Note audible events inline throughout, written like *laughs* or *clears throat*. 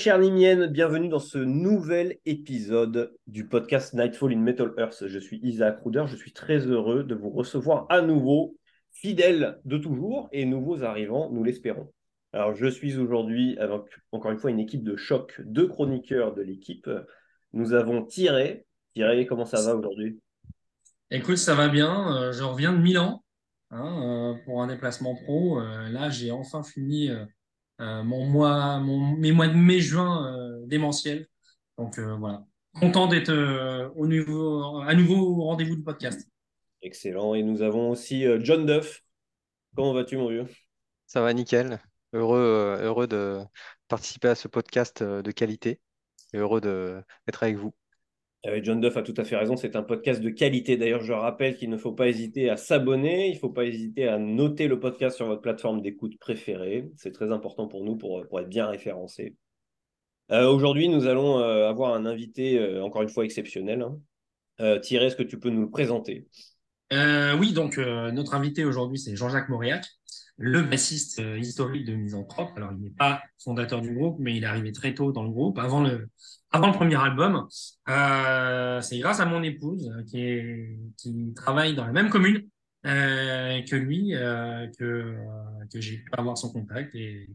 Chères Nimiennes, bienvenue dans ce nouvel épisode du podcast Nightfall in Metal Earth. Je suis Isaac Ruder, je suis très heureux de vous recevoir à nouveau, fidèles de toujours et nouveaux arrivants, nous l'espérons. Alors, je suis aujourd'hui avec encore une fois une équipe de choc, deux chroniqueurs de l'équipe. Nous avons Thierry. Thierry, comment ça va aujourd'hui? Écoute, ça va bien. Euh, je reviens de Milan hein, euh, pour un déplacement pro. Euh, là, j'ai enfin fini mon mois, mon, mes mois de mai-juin démentiels. Donc voilà, content d'être au niveau, à nouveau au rendez-vous du podcast. Excellent. Et nous avons aussi John Duff. Comment vas-tu, mon vieux? Ça va nickel. Heureux, heureux de participer à ce podcast de qualité et heureux d'être avec vous. John Duff a tout à fait raison, c'est un podcast de qualité. D'ailleurs, je rappelle qu'il ne faut pas hésiter à s'abonner, il ne faut pas hésiter à noter le podcast sur votre plateforme d'écoute préférée. C'est très important pour nous pour, être bien référencé. Euh, aujourd'hui, nous allons euh, avoir un invité, euh, encore une fois, exceptionnel. Hein. Thierry, est-ce que tu peux nous le présenter? Oui, donc notre invité aujourd'hui, c'est Jean-Jacques Mauriac le bassiste historique de Misanthrope. Alors, il n'est pas fondateur du groupe, mais il est arrivé très tôt dans le groupe, avant le, avant le premier album. Euh, c'est grâce à mon épouse euh, qui, est, qui travaille dans la même commune euh, que lui euh, que, euh, que j'ai pu avoir son contact. Et,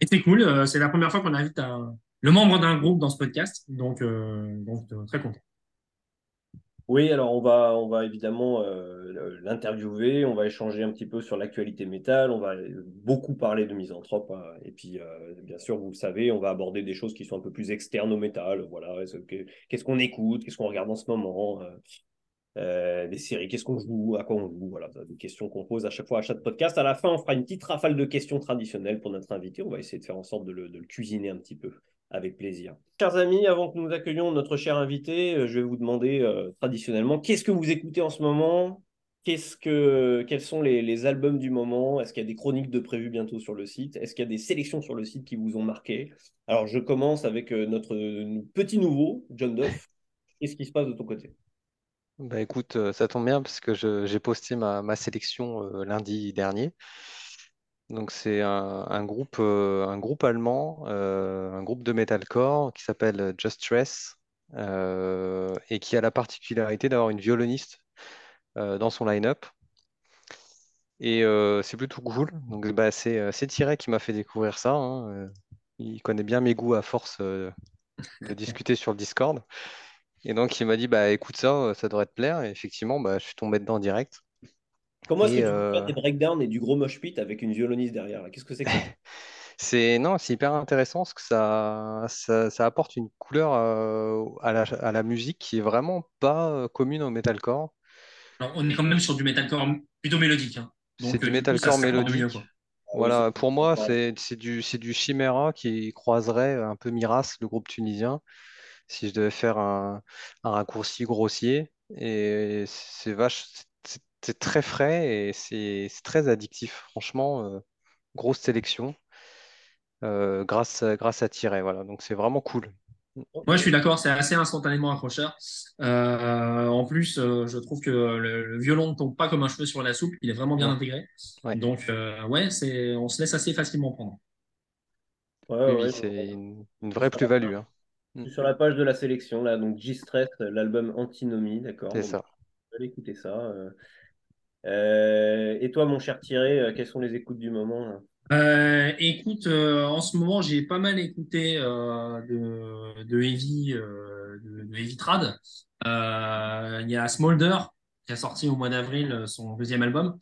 et c'est cool. C'est la première fois qu'on invite un, le membre d'un groupe dans ce podcast. Donc, donc très content. Oui, alors on va, on va évidemment euh, l'interviewer, on va échanger un petit peu sur l'actualité métal, on va beaucoup parler de misanthrope, hein. et puis euh, bien sûr, vous le savez, on va aborder des choses qui sont un peu plus externes au métal, voilà, qu'est-ce qu'on écoute, qu'est-ce qu'on regarde en ce moment, euh, des séries, qu'est-ce qu'on joue, à quoi on joue, voilà, des questions qu'on pose à chaque fois à chaque podcast. À la fin, on fera une petite rafale de questions traditionnelles pour notre invité, on va essayer de faire en sorte de le cuisiner un petit peu. Avec plaisir. Chers amis, avant que nous accueillions notre cher invité, euh, je vais vous demander euh, traditionnellement qu'est-ce que vous écoutez en ce moment? Qu'est-ce que, quels sont les, albums du moment? Est-ce qu'il y a des chroniques de prévues bientôt sur le site? Est-ce qu'il y a des sélections sur le site qui vous ont marqué? Alors, je commence avec euh, notre petit nouveau, John Duff. Qu'est-ce qui se passe de ton côté? Bah écoute, ça tombe bien parce que j'ai posté ma, ma sélection lundi dernier. Donc c'est un, groupe, euh, un groupe allemand, euh, un groupe de metalcore qui s'appelle Just Stress euh, et qui a la particularité d'avoir une violoniste dans son line-up. Et c'est plutôt cool. Donc bah, c'est Thierry qui m'a fait découvrir ça. Hein. Il connaît bien mes goûts à force de *laughs* discuter sur le Discord. Et donc il m'a dit bah écoute ça, ça devrait te plaire. Et effectivement, bah, je suis tombé dedans direct. Comment est-ce que tu peux faire des breakdowns et du gros mosh pit avec une violoniste derrière Qu'est-ce que c'est que ça? *laughs* C'est non, c'est hyper intéressant parce que ça, ça, apporte une couleur euh, à, la, à la musique qui est vraiment pas euh, commune au metalcore. on est quand même sur du metalcore plutôt mélodique. Hein. C'est du euh, metalcore mélodique. Voilà, pour moi, c'est du, du Chimera qui croiserait un peu Miras, le groupe tunisien, si je devais faire un, un raccourci grossier. Et c'est vache, c'est très frais et c'est très addictif. Franchement, euh, grosse sélection euh, grâce, grâce à Tiret. Voilà. Donc c'est vraiment cool. Moi, je suis d'accord, c'est assez instantanément accrocheur. Euh, en plus, je trouve que le, violon ne tombe pas comme un cheveu sur la soupe, il est vraiment bien intégré. Donc, ouais, c'est, on se laisse assez facilement prendre. oui, c'est une, vraie plus-value. Hein. Sur la page de la sélection, là, donc G-Stress, l'album Antinomie, d'accord. C'est ça. Allez écouter ça. Euh, et toi, mon cher Thierry, euh, quelles sont les écoutes du moment euh, écoute, en ce moment, j'ai pas mal écouté de, de, Heavy, de, Heavy Trad. Il y a Smolder qui a sorti au mois d'avril son deuxième album.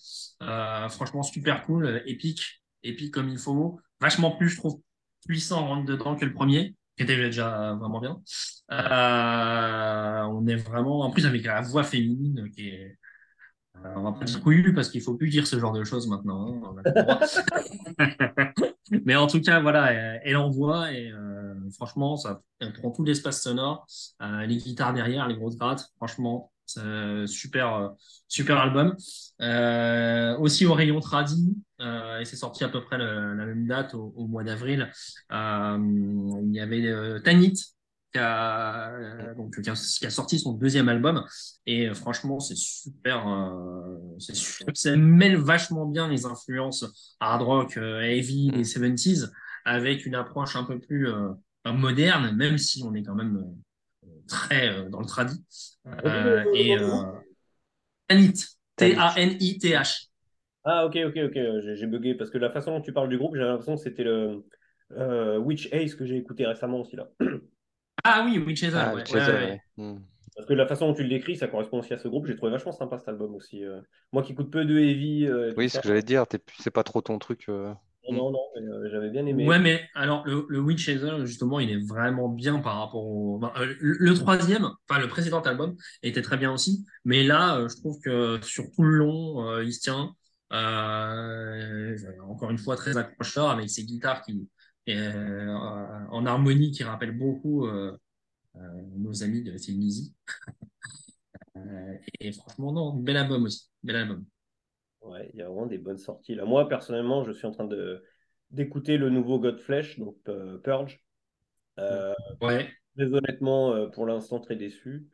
franchement, super cool, épique, épique comme il faut. Vachement plus, je trouve, puissant rentre dedans que le premier, qui était déjà vraiment bien. on est vraiment, en plus avec la voix féminine qui est on va dire couillu parce qu'il faut plus dire ce genre de choses maintenant. Hein, *laughs* Mais en tout cas, voilà, elle envoie et euh, franchement, ça prend tout l'espace sonore, euh, les guitares derrière, les grosses grattes. Franchement, super, super album. aussi au rayon tradi, et c'est sorti à peu près la même date au mois d'avril. il y avait Tanit qui a, euh, donc, qui a, qui, a, sorti son deuxième album. Et euh, franchement, c'est super, euh, Ça mêle vachement bien les influences hard rock, heavy des 70s avec une approche un peu plus moderne, même si on est quand même très dans le tradit. et Tanit, T-A-N-I-T-H. Ah, ok, ok, ok, j'ai bugué parce que la façon dont tu parles du groupe, j'ai l'impression que c'était le Witch Ace que j'ai écouté récemment aussi là. *clears throat* Ah oui, Witch Ace, ah, ouais. Hmm. Parce que la façon dont tu le décris, ça correspond aussi à ce groupe. J'ai trouvé vachement sympa cet album aussi. Moi qui écoute peu de heavy. oui, ce que j'allais dire, c'est pas trop ton truc. Non, non, euh, j'avais bien aimé. Ouais, mais alors le, le Witch justement, il est vraiment bien par rapport au. Euh, le, troisième, enfin le précédent album, était très bien aussi. Mais là, euh, je trouve que sur tout le long, il se tient. encore une fois, très accrocheur avec ses guitares qui, en harmonie qui rappellent beaucoup nos amis de Tunisie. *laughs* et franchement, non, bel album aussi. Bel album. Ouais, il y a vraiment des bonnes sorties. Là, moi, personnellement, je suis en train de d'écouter le nouveau Godflesh, donc euh, Purge. Euh, ouais. Très honnêtement, euh, pour l'instant, très déçu.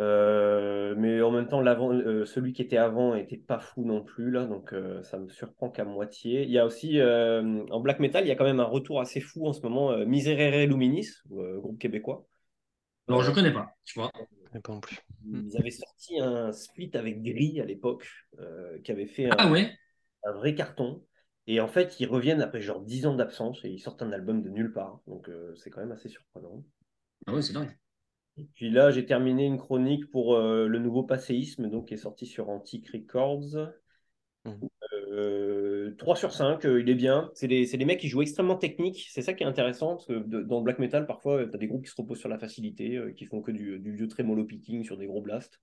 Mais en même temps, l'avant, celui qui était avant n'était pas fou non plus, là, donc ça me surprend qu'à moitié. Il y a aussi, en black metal, il y a quand même un retour assez fou en ce moment, Miserere Luminis, groupe québécois. Alors, je connais pas, tu vois. Hmm. Ils avaient sorti un split avec Gris à l'époque, euh, qui avait fait ah un, vrai carton. Et en fait, ils reviennent après genre 10 ans d'absence et ils sortent un album de nulle part. Donc euh, c'est quand même assez surprenant. Ah ouais, c'est dingue. Et puis là, j'ai terminé une chronique pour euh, le nouveau Passéisme, donc qui est sorti sur Antique Records. 3 mmh. sur 5, il est bien. C'est des, des, mecs qui jouent extrêmement technique. C'est ça qui est intéressant, parce que dans le black metal, parfois, tu as des groupes qui se reposent sur la facilité, qui font que du, du vieux trémolo picking sur des gros blasts.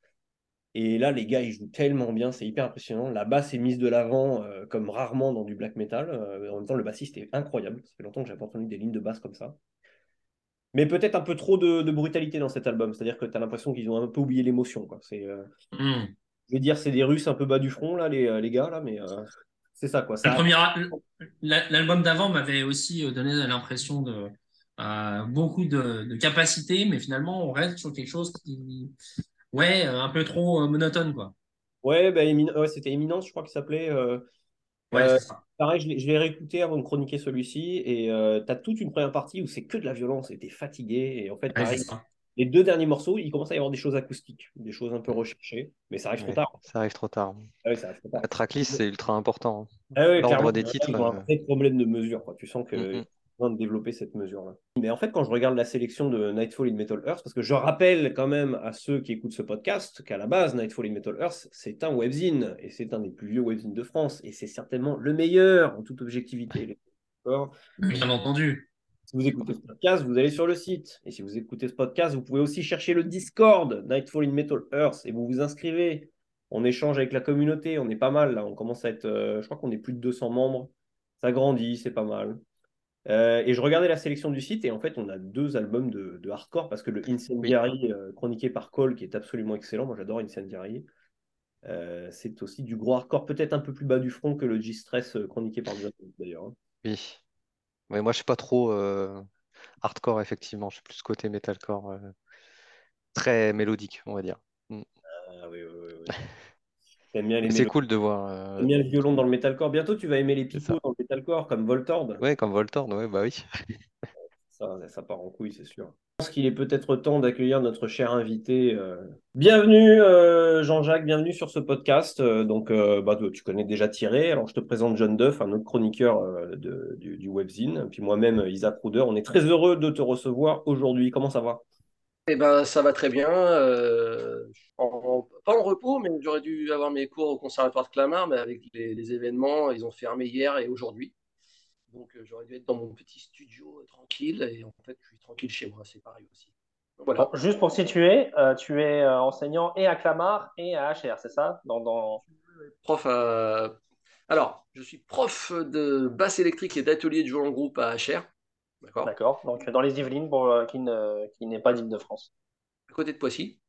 Et là, les gars, ils jouent tellement bien, c'est hyper impressionnant. La basse est mise de l'avant comme rarement dans du black metal. en même temps, le bassiste est incroyable. Ça fait longtemps que j'ai pas entendu des lignes de basse comme ça. Mais peut-être un peu trop de, brutalité dans cet album. C'est-à-dire que tu as l'impression qu'ils ont un peu oublié l'émotion. C'est, mmh je vais dire, c'est des Russes un peu bas du front, là, les, euh, les gars, là, mais euh, c'est ça, quoi. L'album d'avant m'avait aussi euh, donné l'impression de beaucoup de, de capacité, mais finalement, on reste sur quelque chose qui, ouais, un peu trop monotone, quoi. Ouais, bah, ouais c'était Éminence, je crois qu'il s'appelait. Ouais, pareil, je l'ai réécouté avant de chroniquer celui-ci, et tu as toute une première partie où c'est que de la violence, et t'es fatigué, et en fait, pareil, les deux derniers morceaux, il commence à y avoir des choses acoustiques, des choses un peu recherchées, mais ça arrive trop tard. Ça arrive trop tard. Ah oui, ça arrive trop tard. La tracklist, c'est ultra important. Ah oui, L'ordre des titres. Ils ont un euh. vrai problème de mesure. Quoi. Tu sens que mm -hmm. De développer cette mesure-là. Mais en fait, quand je regarde la sélection de Nightfall in Metal Earth, parce que je rappelle quand même à ceux qui écoutent ce podcast qu'à la base, Nightfall in Metal Earth, c'est un webzine, et c'est un des plus vieux webzines de France, et c'est certainement le meilleur en toute objectivité. Bien entendu. Si vous écoutez ce podcast, vous allez sur le site. Et si vous écoutez ce podcast, vous pouvez aussi chercher le Discord Nightfall in Metal Earth et vous vous inscrivez. On échange avec la communauté. On est pas mal là. On commence à être, euh, je crois qu'on est plus de 200 membres. Ça grandit, c'est pas mal. Euh, et je regardais la sélection du site et en fait, on a deux albums de, hardcore parce que le Incendiary euh, chroniqué par Cole, qui est absolument excellent. Moi, j'adore Incendiary. c'est aussi du gros hardcore, peut-être un peu plus bas du front que le G-Stress chroniqué par John d'ailleurs. Hein. Oui. Mais moi, je suis pas trop euh, hardcore, effectivement. Je suis plus côté metalcore, euh, très mélodique, on va dire. Mm. Ah oui, oui, oui. C'est cool de voir. euh, bien le violon dans le metalcore. Bientôt, tu vas aimer les pipeaux dans le metalcore, comme Voltord. Ouais, comme Voltord, ouais, bah oui. Ça, ça part en couille, c'est sûr pense qu'il est peut-être temps d'accueillir notre cher invité. Euh. Bienvenue euh, Jean-Jacques, bienvenue sur ce podcast. Euh, donc, bah, tu connais déjà Thierry. Alors, je te présente John Duff, un autre chroniqueur du, du, webzine. Puis moi-même, Isaac Ruder. On est très heureux de te recevoir aujourd'hui. Comment ça va? Eh ben, ça va très bien. En, pas en repos, mais j'aurais dû avoir mes cours au conservatoire de Clamart, mais avec les événements, ils ont fermé hier et aujourd'hui. Donc euh, j'aurais dû être dans mon petit studio euh, tranquille et en fait je suis tranquille chez moi, c'est pareil aussi. voilà. juste pour situer, euh, tu es enseignant et à Clamart et à HR, c'est ça? Dans, dans... Prof Alors, je suis prof de basse électrique et d'atelier de jeu en groupe à HR. D'accord. D'accord. Donc dans les Yvelines, pour qui, ne... qui n'est pas d'Île-de-France. À côté de Poissy.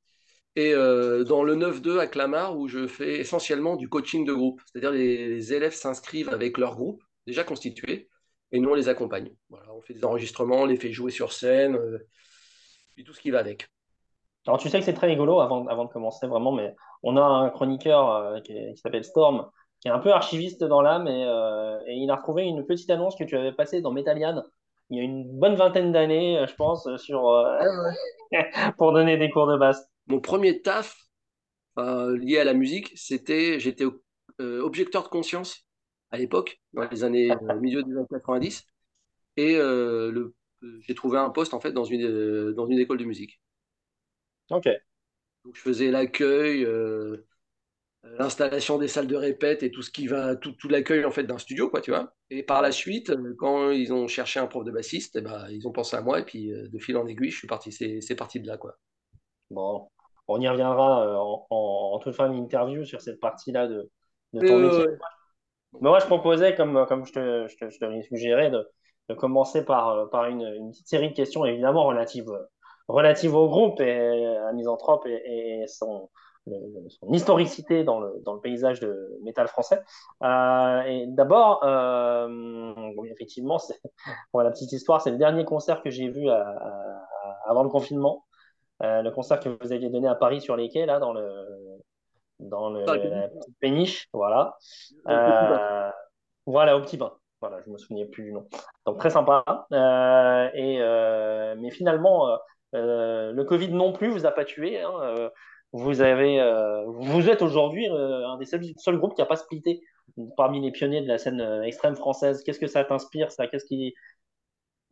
Et dans le 9-2 à Clamart, où je fais essentiellement du coaching de groupe. C'est-à-dire les, les élèves s'inscrivent avec leur groupe déjà constitués et nous, on les accompagne. Voilà, on fait des enregistrements, on les fait jouer sur scène, euh, et tout ce qui va avec. Alors, tu sais que c'est très rigolo avant, avant de commencer, vraiment, mais on a un chroniqueur euh, qui, s'appelle Storm, qui est un peu archiviste dans l'âme, et, euh, et il a retrouvé une petite annonce que tu avais passée dans Metallian il y a une bonne vingtaine d'années, je pense, sur, euh, *laughs* pour donner des cours de basse. Mon premier taf euh, lié à la musique, c'était j'étais euh, objecteur de conscience à l'époque, dans les années milieu des années 90, et le, j'ai trouvé un poste en fait dans une dans une école de musique. Ok. Donc je faisais l'accueil, l'installation des salles de répète et tout ce qui va, tout, tout l'accueil en fait d'un studio, quoi, tu vois. Et par la suite, euh, quand ils ont cherché un prof de bassiste, eh ben, ils ont pensé à moi et puis euh, de fil en aiguille, je suis parti, c'est parti de là, quoi. Bon, on y reviendra euh, en, en, toute fin d'interview sur cette partie-là de, de, ton métier. Mais moi, je proposais, comme, comme je te, je te, je te suggérais, de, de, commencer par, par une, une, petite série de questions évidemment relatives, relatives au groupe et à Misanthrope et, et son, son historicité dans le, dans le, paysage de métal français. Euh, et d'abord, euh, bon, effectivement, pour *laughs* la petite histoire, c'est le dernier concert que j'ai vu à, à, avant le confinement. Euh, le concert que vous aviez donné à Paris sur les quais, là, dans le dans le, la petite péniche, voilà. Euh, voilà, au petit bain. Voilà, je me souvenais plus du nom. Donc très sympa. Euh, et mais finalement, le Covid non plus vous a pas tué. Hein, vous avez, vous êtes aujourd'hui un des seuls, seuls, groupes qui n'a pas splitté parmi les pionniers de la scène extrême française. Qu'est-ce que ça t'inspire ça? Qu'est-ce qui,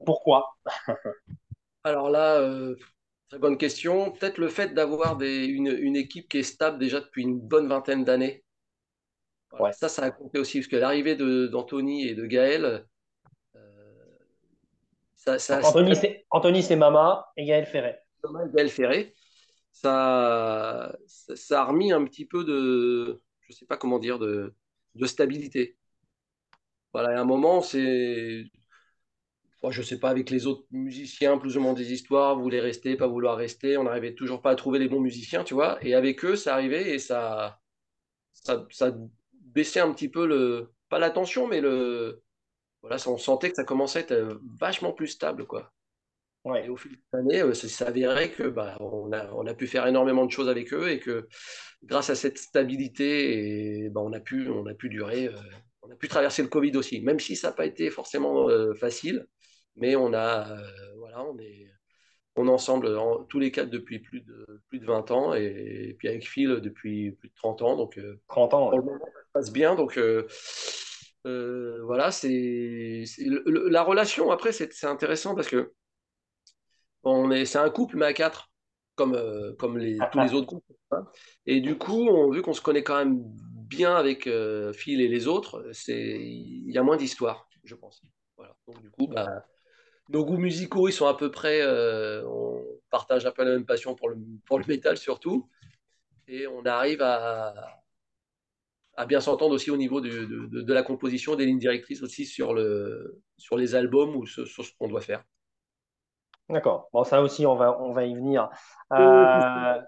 pourquoi? *laughs* Alors là, très bonne question. Peut-être le fait d'avoir une, une, équipe qui est stable déjà depuis une bonne vingtaine d'années. Voilà. Ouais. Ça, ça a compté aussi parce que l'arrivée d'Anthony et de Gaël. Ça, ça, Anthony, c'est Mama et Gaël Ferré. Gaël Ferré ça, ça, a remis un petit peu de, je sais pas comment dire, de, de stabilité. Voilà, à un moment, c'est, je sais pas, avec les autres musiciens, plus ou moins des histoires, voulez rester, pas vouloir rester, on n'arrivait toujours pas à trouver les bons musiciens, tu vois. Et avec eux, ça arrivait et ça, ça, ça baissait un petit peu le, pas la tension, mais le, voilà, on sentait que ça commençait à être vachement plus stable, quoi. Ouais. Et au fil des années, euh, ça s'avérait que bah, on, a, on a pu faire énormément de choses avec eux et que grâce à cette stabilité, et, bah, on, a pu, on a pu durer, euh, on a pu traverser le Covid aussi, même si ça n'a pas été forcément euh, facile, mais on a, euh, voilà, on est, on est ensemble en tous les quatre depuis plus de, plus de 20 ans et, et puis avec Phil depuis plus de 30 ans. Donc, 30 ans, ouais. ça passe bien. Donc, voilà, c'est la relation après, c'est intéressant parce que on est, c'est un couple, mais à quatre, comme, euh, comme les, tous les autres couples. Et du coup, on, vu qu'on se connaît quand même bien avec euh, Phil et les autres, c'est, il y a moins d'histoire, je pense. Voilà. Donc du coup, bah, nos goûts musicaux, ils sont à peu près, euh, on partage un peu la même passion pour le, pour le métal surtout, et on arrive à, à bien s'entendre aussi au niveau de, de, de, la composition, des lignes directrices aussi sur, le, sur les albums ou sur, sur ce qu'on doit faire. D'accord. Bon, ça aussi, on va, on va y venir. Euh,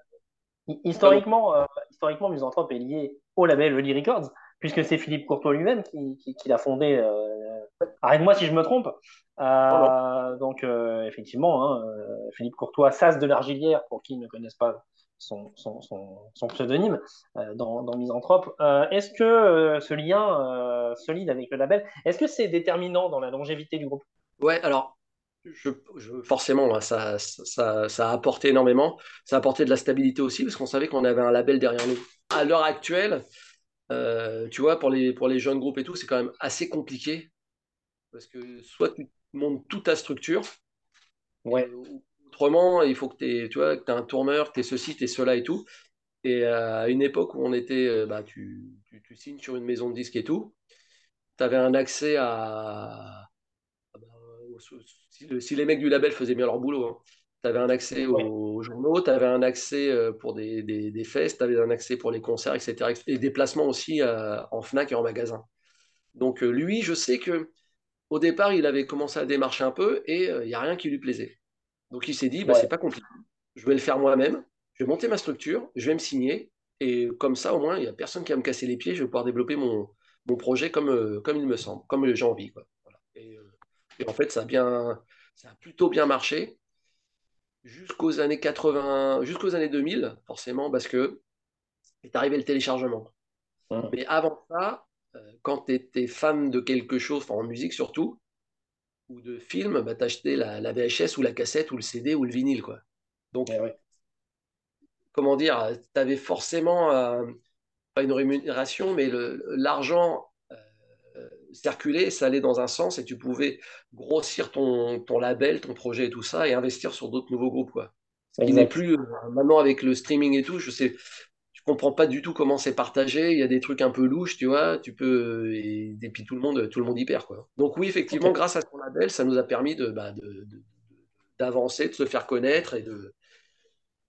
historiquement, euh, historiquement, Misanthrope est lié au label Early Records, puisque c'est Philippe Courtois lui-même qui, qui, qui l'a fondé. Euh, Arrête-moi si je me trompe. Euh, donc, euh, effectivement, hein, euh, Philippe Courtois, Sas de l'Argilière, pour qui ne connaissent pas son, son, son, son pseudonyme dans, dans Misanthrope. est-ce que ce lien solide avec le label, est-ce que c'est déterminant dans la longévité du groupe? Ouais, alors je, je, forcément, ça, ça, ça, a apporté énormément. Ça a apporté de la stabilité aussi, parce qu'on savait qu'on avait un label derrière nous. À l'heure actuelle, euh, tu vois, pour les, pour les jeunes groupes et tout, c'est quand même assez compliqué. Parce que soit tu montes toute ta structure, ouais. autrement, il faut que tu aies un tourneur, que tu aies ceci, tu aies cela et tout. Et à une époque où on était, euh, bah, tu, tu, tu signes sur une maison de disques et tout, tu avais un accès à, si, si, les mecs du label faisaient bien leur boulot, hein. tu avais un accès aux, aux journaux, tu avais un accès euh, pour des, des, des tu avais un accès pour les concerts, etc. Et des placements aussi euh, en FNAC et en magasin. Donc euh, lui, je sais que au départ, il avait commencé à démarcher un peu et il n'y a rien qui lui plaisait. Donc il s'est dit, bah, ouais. c'est pas compliqué, je vais le faire moi-même, je vais monter ma structure, je vais me signer, et comme ça, au moins, il n'y a personne qui va me casser les pieds, je vais pouvoir développer mon, mon projet comme, comme il me semble, comme j'ai envie. Quoi. Voilà. Et, et en fait, ça a, bien, ça a plutôt bien marché jusqu'aux années 80, jusqu'aux années 2000, forcément, parce que est arrivé le téléchargement. Mais avant ça, euh, quand tu étais fan de quelque chose, enfin en musique surtout, ou de film, bah, t'achetais la, la VHS ou la cassette ou le CD ou le vinyle, quoi. Donc, Eh ouais. comment dire, tu avais forcément, euh, pas une rémunération, mais l'argent euh, circulait, ça allait dans un sens et tu pouvais grossir ton, ton label, ton projet et tout ça et investir sur d'autres nouveaux groupes, quoi. Ce qui n'est plus, euh, maintenant avec le streaming et tout, je sais, comprends pas du tout comment c'est partagé. Il y a des trucs un peu louches, tu vois, tu peux, et, et puis tout le monde, tout le monde y perd, quoi. Donc oui, effectivement, grâce à son label, ça nous a permis de, bah, de- de- d'avancer, de se faire connaître et de,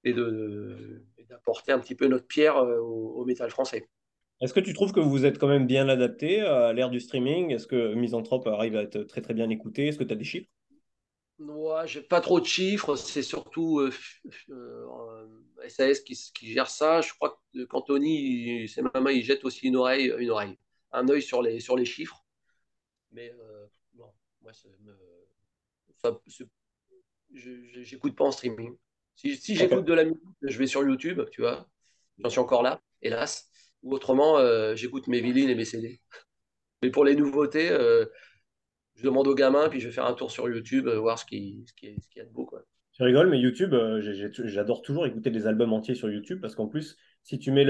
et de, d'apporter un petit peu notre pierre euh, au, au métal français. Est-ce que tu trouves que vous êtes quand même bien adapté à l'ère du streaming? Est-ce que Misanthrope arrive à être très très bien écouté? Est-ce que tu as des chiffres? Ouais, j'ai pas trop de chiffres, c'est surtout euh, euh, SAS qui, qui gère ça. Je crois que qu'Anthony, c'est maman, il jette aussi une oreille, une oreille, un œil sur les, sur les chiffres. Mais euh, bon, moi, j'écoute pas en streaming. Si, si j'écoute de la musique, je vais sur YouTube, tu vois. J'en suis encore là, hélas. Ou autrement, euh, j'écoute mes vinyles et mes CD. Mais pour les nouveautés, euh, je demande aux gamins, puis je vais faire un tour sur YouTube, euh, voir ce qui, ce qui, ce qu'il y a de beau, quoi. Tu rigoles, mais YouTube, euh, j'adore toujours écouter des albums entiers sur YouTube parce qu'en plus, si tu mets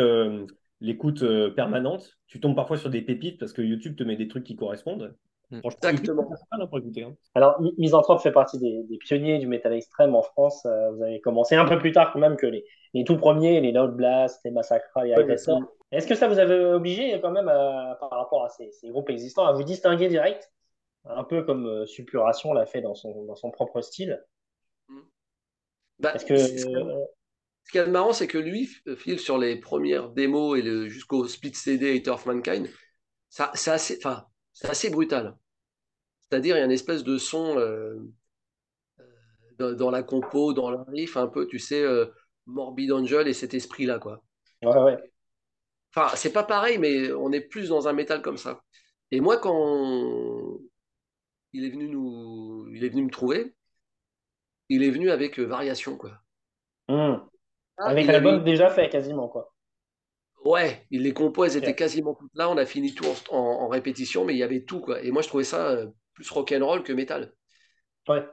l'écoute euh, permanente, tu tombes parfois sur des pépites parce que YouTube te met des trucs qui correspondent. Exactement. Mal, hein, pour écouter. hein. Alors, Mi- Misanthrope fait partie des, des pionniers du métal extrême en France. Euh, vous avez commencé un peu plus tard quand même que les, les tout premiers, les Loud Blast, les Massacra, les Ouais, Agressors. Est-ce que ça vous avait obligé quand même à- par rapport à ces, ces groupes existants à vous distinguer direct? Un peu comme euh, Suppuration l'a fait dans son, dans son propre style. Bah, Est-ce que ce euh, a de marrant, c'est que lui, Phil, sur les premières démos et le, jusqu'au split CD Hater of Mankind, ça, c'est assez, enfin, c'est assez brutal. C'est-à-dire, il y a une espèce de son euh, dans, dans la compo, dans le riff, un peu, tu sais, euh, Morbid Angel et cet esprit-là, quoi. ouais, ouais. Enfin, c'est pas pareil, mais on est plus dans un métal comme ça. Et moi, quand il est venu nous, il est venu me trouver, il est venu avec euh, Variation, quoi. Hmm. Ah, Avec l'album déjà fait quasiment quoi. Ouais, il- les compos, elles étaient quasiment toutes là. On a fini tout en, en- en répétition, mais il y avait tout, quoi. Et moi, je trouvais ça euh, plus rock'n'roll que métal. Ouais.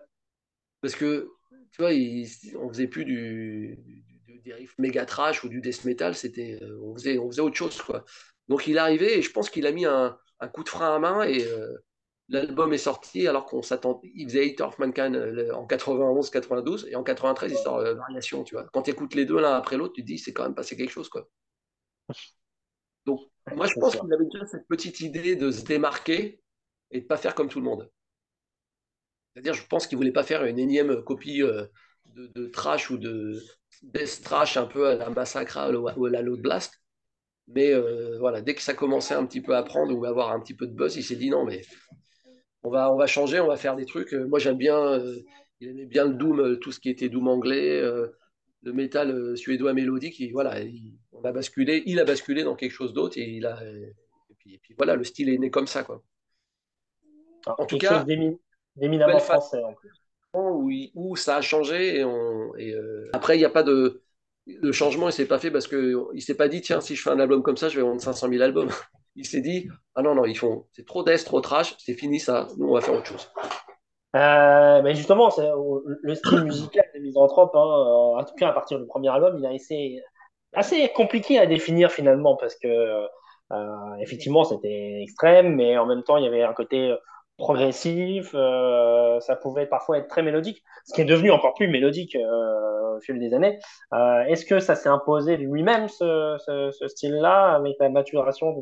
Parce que, tu vois, il- on faisait plus du, du- des riffs méga trash ou du death metal, c'était, euh, on faisait, on faisait autre chose, quoi. Donc, il est arrivé et je pense qu'il a mis un, un coup de frein à main et euh, l'album est sorti alors qu'on s'attend. Il faisait Hate of Mankind euh, en 91-92 et en 93, il sort euh, Variation, tu vois. Quand tu écoutes les deux l'un après l'autre, tu te dis, c'est quand même passé quelque chose, quoi. Donc, moi, je pense qu'il avait déjà cette petite idée de se démarquer et de pas faire comme tout le monde. C'est-à-dire, je pense qu'il voulait pas faire une énième copie euh, de, de trash ou de death trash un peu à la Massacra ou à la Load Blast. Mais euh, voilà, dès que ça commençait un petit peu à prendre ou à avoir un petit peu de buzz, il s'est dit non, mais on va, on va changer, on va faire des trucs. Euh, Moi, j'aime bien, euh, il aimait bien le doom, euh, tout ce qui était doom anglais, le métal suédois mélodique. Il, voilà, il, on a basculé, il a basculé dans quelque chose d'autre et il a, et puis, et puis voilà, le style est né comme ça, quoi. Alors, En tout cas, d'éminemment français en plus. où, il- où ça a changé et, on, et euh, après il n'y a pas de le changement il s'est pas fait parce que il s'est pas dit tiens si je fais un album comme ça je vais vendre 500 000 albums il s'est dit ah non non ils font c'est trop death trop trash c'est fini ça nous on va faire autre chose Euh, mais justement, le style musical des Misanthropes, hein, euh, en tout cas à partir du premier album, il a été assez compliqué à définir finalement parce que euh, effectivement c'était extrême, mais en même temps il y avait un côté progressif, ça pouvait parfois être très mélodique, ce qui est devenu encore plus mélodique au fil des années. Est-ce que ça s'est imposé lui-même ce style-là avec la maturation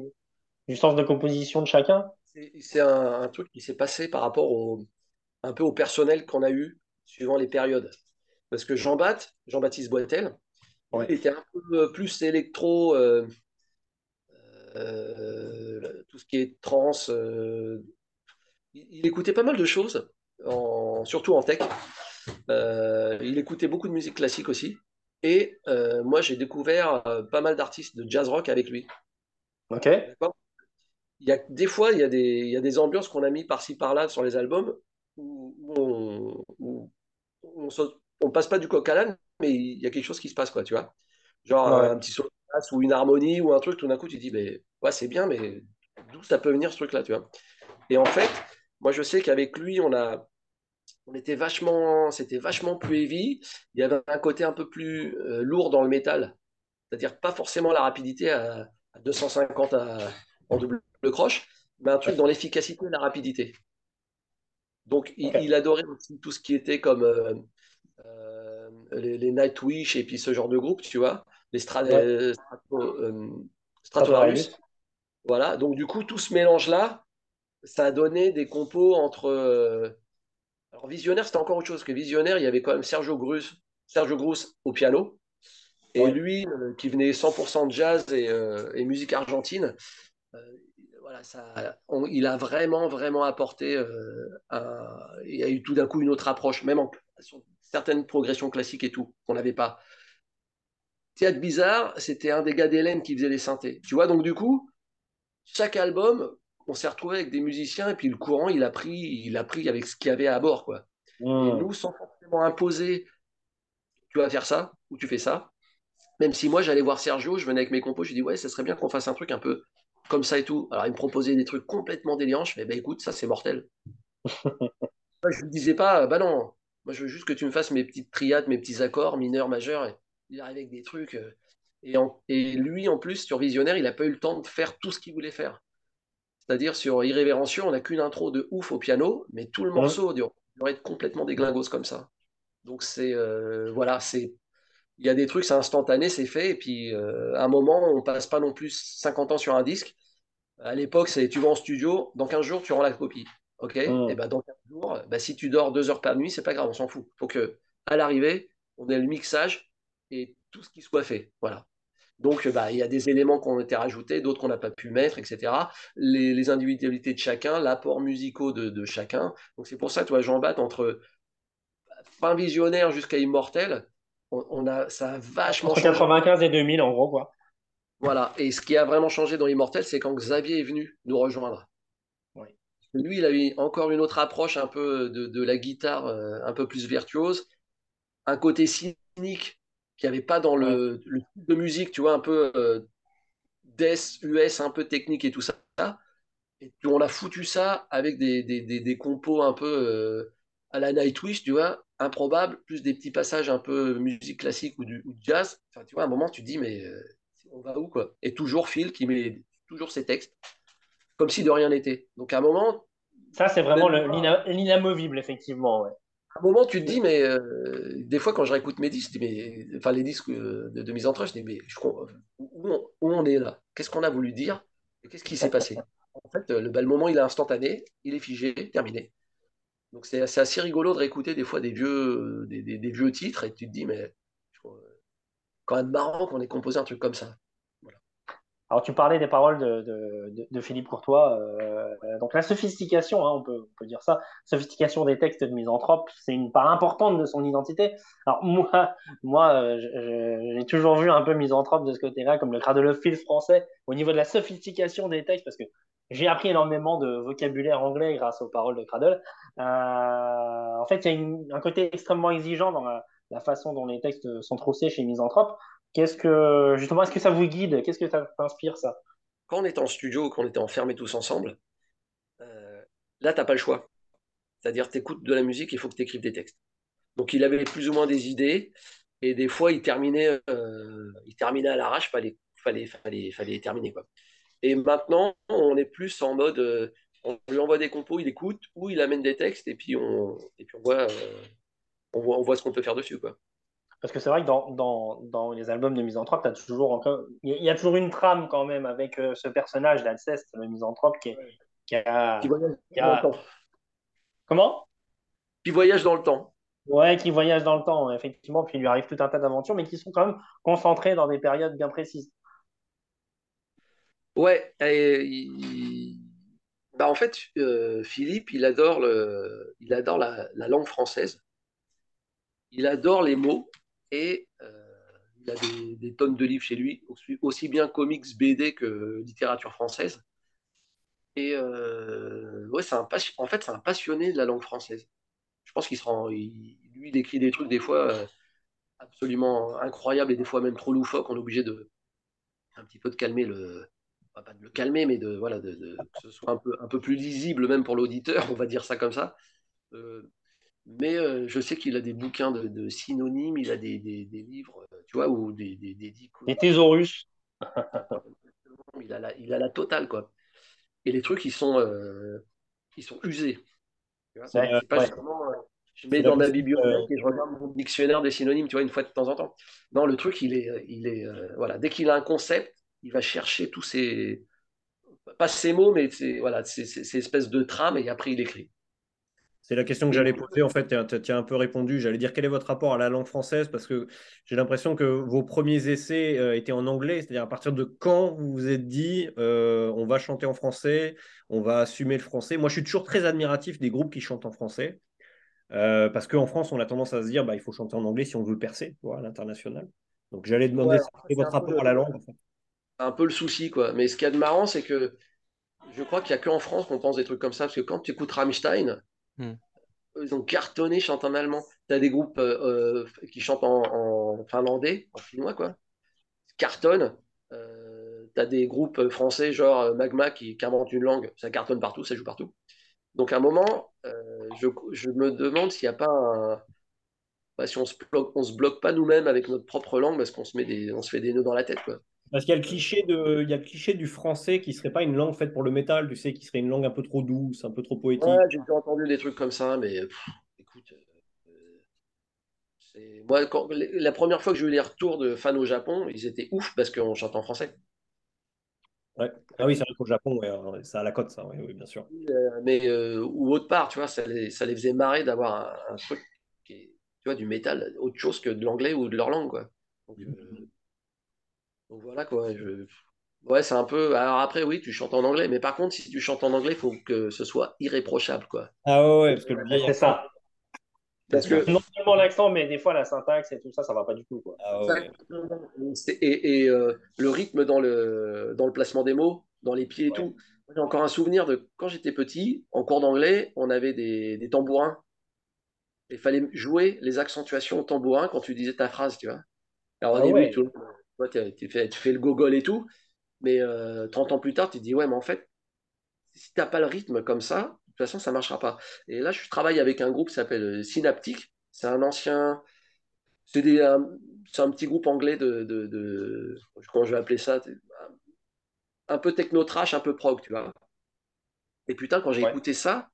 du, sens de composition de chacun? c'est un, un truc qui s'est passé par rapport au un peu au personnel qu'on a eu suivant les périodes parce que Jean-Baptiste Jean-Baptiste Boitel Ouais. il était un peu plus électro euh, euh, tout ce qui est trans euh, il, il écoutait pas mal de choses en- surtout en tech il écoutait beaucoup de musique classique aussi et moi j'ai découvert pas mal d'artistes de jazz rock avec lui Ok. D'accord? Y a des fois il y a des, il y a des ambiances qu'on a mis par-ci par-là sur les albums où, on, où on, passe pas du coq à l'âne mais il y a quelque chose qui se passe quoi tu vois genre Ouais. un petit solo ou une harmonie ou un truc tout d'un coup tu te dis mais ouais c'est bien mais d'où ça peut venir ce truc-là, tu vois. Et en fait, moi je sais qu'avec lui, on a, on était vachement, c'était vachement plus heavy. Il y avait un côté un peu plus euh, lourd dans le métal, c'est-à-dire pas forcément la rapidité à, 250 en double croche, mais un truc dans l'efficacité et la rapidité. Donc il, adorait aussi tout ce qui était comme euh, euh, les, Nightwish et puis ce genre de groupe, tu vois, les Stratovarius. Voilà, donc du coup, tout ce mélange-là, ça a donné des compos entre. Euh, alors, Visionnaire, c'était encore autre chose que Visionnaire. Il y avait quand même Sergio Grus, Sergio Grus au piano. Et lui, euh, qui venait 100% de jazz et, euh, musique argentine, voilà, ça, il a vraiment, vraiment apporté. il y a eu tout d'un coup une autre approche, même en, sur certaines progressions classiques et tout, qu'on n'avait pas. Théâtre Bizarre, c'était un des gars d'Hélène qui faisait les synthés. Tu vois, donc du coup, chaque album, on s'est retrouvé avec des musiciens et puis le courant, il a pris, il a pris avec ce qu'il y avait à bord, quoi. Et hmm. nous, sans forcément imposer, tu vas faire ça ou tu fais ça. Même si moi, j'allais voir Sergio, je venais avec mes compos, je dis ouais, ça serait bien qu'on fasse un truc un peu comme ça et tout. Alors, il me proposait des trucs complètement délirants. Je fais bah écoute, ça c'est mortel. *laughs* moi, je ne disais pas, bah non, moi je veux juste que tu me fasses mes petites triades, mes petits accords mineurs, majeurs. Et il arrive avec des trucs. Euh, et, lui, en plus, sur Visionnaire, il n'a pas eu le temps de faire tout ce qu'il voulait faire. C'est-à-dire, sur Irrévérencieux, on n'a qu'une intro de ouf au piano, mais tout le morceau doit être complètement déglingos comme ça. Donc, c'est. Euh, voilà, c'est. Il y a des trucs, c'est instantané, c'est fait. Et puis, euh, à un moment, on passe pas non plus 50 ans sur un disque. À l'époque, c'est tu vas en studio, dans 15 jours, tu rends la copie. OK? Et ben dans 15 jours, bah, si tu dors deux heures par nuit, c'est pas grave, on s'en fout. Faut que, à l'arrivée, on ait le mixage et tout ce qui soit fait. Voilà. Donc, bah, il y a des éléments qui ont été rajoutés, d'autres qu'on n'a pas pu mettre, etc. Les, individualités de chacun, l'apport musicaux de, chacun. Donc, c'est pour ça, toi, Jean Bat, entre fin visionnaire jusqu'à immortel, on, a, ça a vachement entre 95 et 2000, en gros, quoi. Voilà. Et ce qui a vraiment changé dans Immortel, c'est quand Xavier est venu nous rejoindre. Lui, il a eu encore une autre approche un peu de, la guitare, euh, un peu plus virtuose, un côté cynique qu'il n'y avait pas dans le, le type de musique, tu vois, un peu euh, death, US, un peu technique et tout ça. Et on a foutu ça avec des, des, des, compos un peu euh, à la Nightwish, tu vois, improbable, plus des petits passages un peu musique classique ou du, jazz. Enfin, tu vois, à un moment, tu te dis, mais euh, on va où, quoi? Et toujours Phil qui met toujours ses textes, comme si de rien n'était. Donc, à un moment. Ça, c'est vraiment l'inamovible, effectivement, ouais à un moment, tu te dis, mais euh, des fois, quand je réécoute mes disques, mais, enfin, les disques euh, de, mise en train, je dis, mais je, où, on, est là? Qu'est-ce qu'on a voulu dire? Qu'est-ce qui s'est passé? En fait, le, bah, le, moment, il est instantané, il est figé, terminé. Donc, c'est assez rigolo de réécouter des fois des vieux, des, des, vieux titres et tu te dis, mais quand même marrant qu'on ait composé un truc comme ça. Alors, tu parlais des paroles de, Philippe Courtois. Euh, donc, la sophistication, hein, on, peut, dire ça, sophistication des textes de Misanthrope, c'est une part importante de son identité. Alors, moi, moi euh, j'ai toujours vu un peu Misanthrope de ce côté-là, comme le cradolophile français, au niveau de la sophistication des textes, parce que j'ai appris énormément de vocabulaire anglais grâce aux paroles de Cradle. Euh, en fait, il y a un côté extrêmement exigeant dans la, la, façon dont les textes sont troussés chez Misanthrope. Qu'est-ce que, justement, est-ce que ça vous guide? Qu'est-ce que ça t'inspire, ça? Quand on était en studio, quand on était enfermés tous ensemble, euh, là, tu n'as pas le choix. C'est-à-dire, tu écoutes de la musique, il faut que tu écrives des textes. Donc, il avait plus ou moins des idées, et des fois, il terminait, euh, il terminait à l'arrache, fallait, fallait, fallait, fallait terminer. Quoi. Et maintenant, on est plus en mode, euh, on lui envoie des compos, il écoute, ou il amène des textes, et puis on, et puis on, voit, on, voit, on voit ce qu'on peut faire dessus. Quoi. Parce que c'est vrai que dans, dans, dans, les albums de Misanthrope, as toujours encore... il y a toujours une trame quand même avec euh, ce personnage d'Alceste, le Misanthrope, qui, qui a. Qui voyage dans le temps. Comment? Qui voyage dans le temps. Ouais, qui voyage dans le temps, effectivement. Puis il lui arrive tout un tas d'aventures, mais qui sont quand même concentrées dans des périodes bien précises. Ouais, bah, en fait, euh, Philippe, il adore, le... il adore la, la langue française. Il adore les mots et euh, il a des, tonnes de livres chez lui, aussi bien comics, BD que littérature française. Et euh, ouais, en fait, c'est un passionné de la langue française. Je pense qu'il se rend, lui, il des trucs des fois euh, absolument incroyables et des fois même trop loufoques. On est obligé de un petit peu de calmer le, pas de le calmer, mais de, voilà, de, que ce soit un peu, plus lisible même pour l'auditeur, *laughs* on va dire ça comme ça. Mais euh, je sais qu'il a des bouquins de, de synonymes, il a des, des, des livres, euh, tu vois, ou des, des, des thésaurus. Il a la, il a la totale, quoi. Et les trucs, ils sont, euh, ils sont usés. Pas ouais. je mets dans ma bibliothèque et je regarde mon dictionnaire des synonymes, tu vois, une fois de temps en temps. Non, le truc, il est, il est, voilà, dès qu'il a un concept, il va chercher tous ces, pas ces mots, mais voilà, ces, ces- ces espèces de trames et après il écrit. C'est la question que j'allais poser. En fait, tu as un peu répondu. J'allais dire quel est votre rapport à la langue française? Parce que j'ai l'impression que vos premiers essais euh, étaient en anglais. C'est-à-dire à partir de quand vous vous êtes dit euh, on va chanter en français, on va assumer le français? Moi, je suis toujours très admiratif des groupes qui chantent en français euh, parce qu'en France, on a tendance à se dire bah, il faut chanter en anglais si on veut percer tu vois, à l'international. Donc j'allais demander Ouais, quel est votre rapport à la langue. en fait. Un peu le souci, quoi. Mais ce qu'il y a de marrant, c'est que je crois qu'il n'y a qu'en France qu'on pense des trucs comme ça, parce que quand tu écoutes Rammstein, Eux, ils ont cartonné chantent en allemand. Tu as des groupes euh, euh, qui chantent en, finlandais, en finnois, quoi. Cartonne. Euh, tu as des groupes français, genre Magma, qui, qui inventent une langue. Ça cartonne partout, ça joue partout. Donc à un moment, je, me demande s'il n'y a pas un... bah, si on se bloque, on se bloque pas nous-mêmes avec notre propre langue, parce qu'on se met des, se fait des nœuds dans la tête, quoi. Parce qu'il y a le cliché de, il y a le cliché du français qui serait pas une langue faite pour le métal, tu sais, qui serait une langue un peu trop douce, un peu trop poétique. Ouais, j'ai déjà entendu des trucs comme ça, mais pff, écoute, euh, c'est... moi, quand- la première fois que j'ai eu les retours de fans au Japon, ils étaient ouf parce qu'on chante en français. Ouais. Ah oui, c'est vrai qu'au Japon, ouais, euh, ça a la cote, ça, oui, bien sûr. Euh, mais euh, ou autre part, tu vois, ça les, ça les faisait marrer d'avoir un, un truc qui est, tu vois, du métal, autre chose que de l'anglais ou de leur langue, quoi. Donc, euh, donc voilà, quoi. Je... Ouais, c'est un peu. Alors après, oui, tu chantes en anglais, mais par contre, si tu chantes en anglais, il faut que ce soit irréprochable, quoi. Ah ouais, ouais, parce que le C'est ça. Parce que Non seulement l'accent, mais des fois la syntaxe et tout ça, ça va pas du tout. Quoi. Ah ouais. Et, et, euh, le rythme dans le, dans le placement des mots, dans les pieds et Ouais. tout. J'ai encore un souvenir de quand j'étais petit, en cours d'anglais, on avait des, des tambourins. Il fallait jouer les accentuations au tambourin quand tu disais ta phrase, tu vois. Alors au Ah début, ouais. vois, tu, tu fais, tu fais le gogol et tout, mais euh, 30 ans plus tard, tu te dis, ouais, mais en fait, si tu n'as pas le rythme comme ça, de toute façon, ça ne marchera pas. Et là, je travaille avec un groupe qui s'appelle euh, Synaptic. C'est un ancien. C'est un, un petit groupe anglais de, de, de- Comment je vais appeler ça Un peu techno-trash, un peu prog, tu vois. Et putain, quand j'ai Ouais. écouté ça,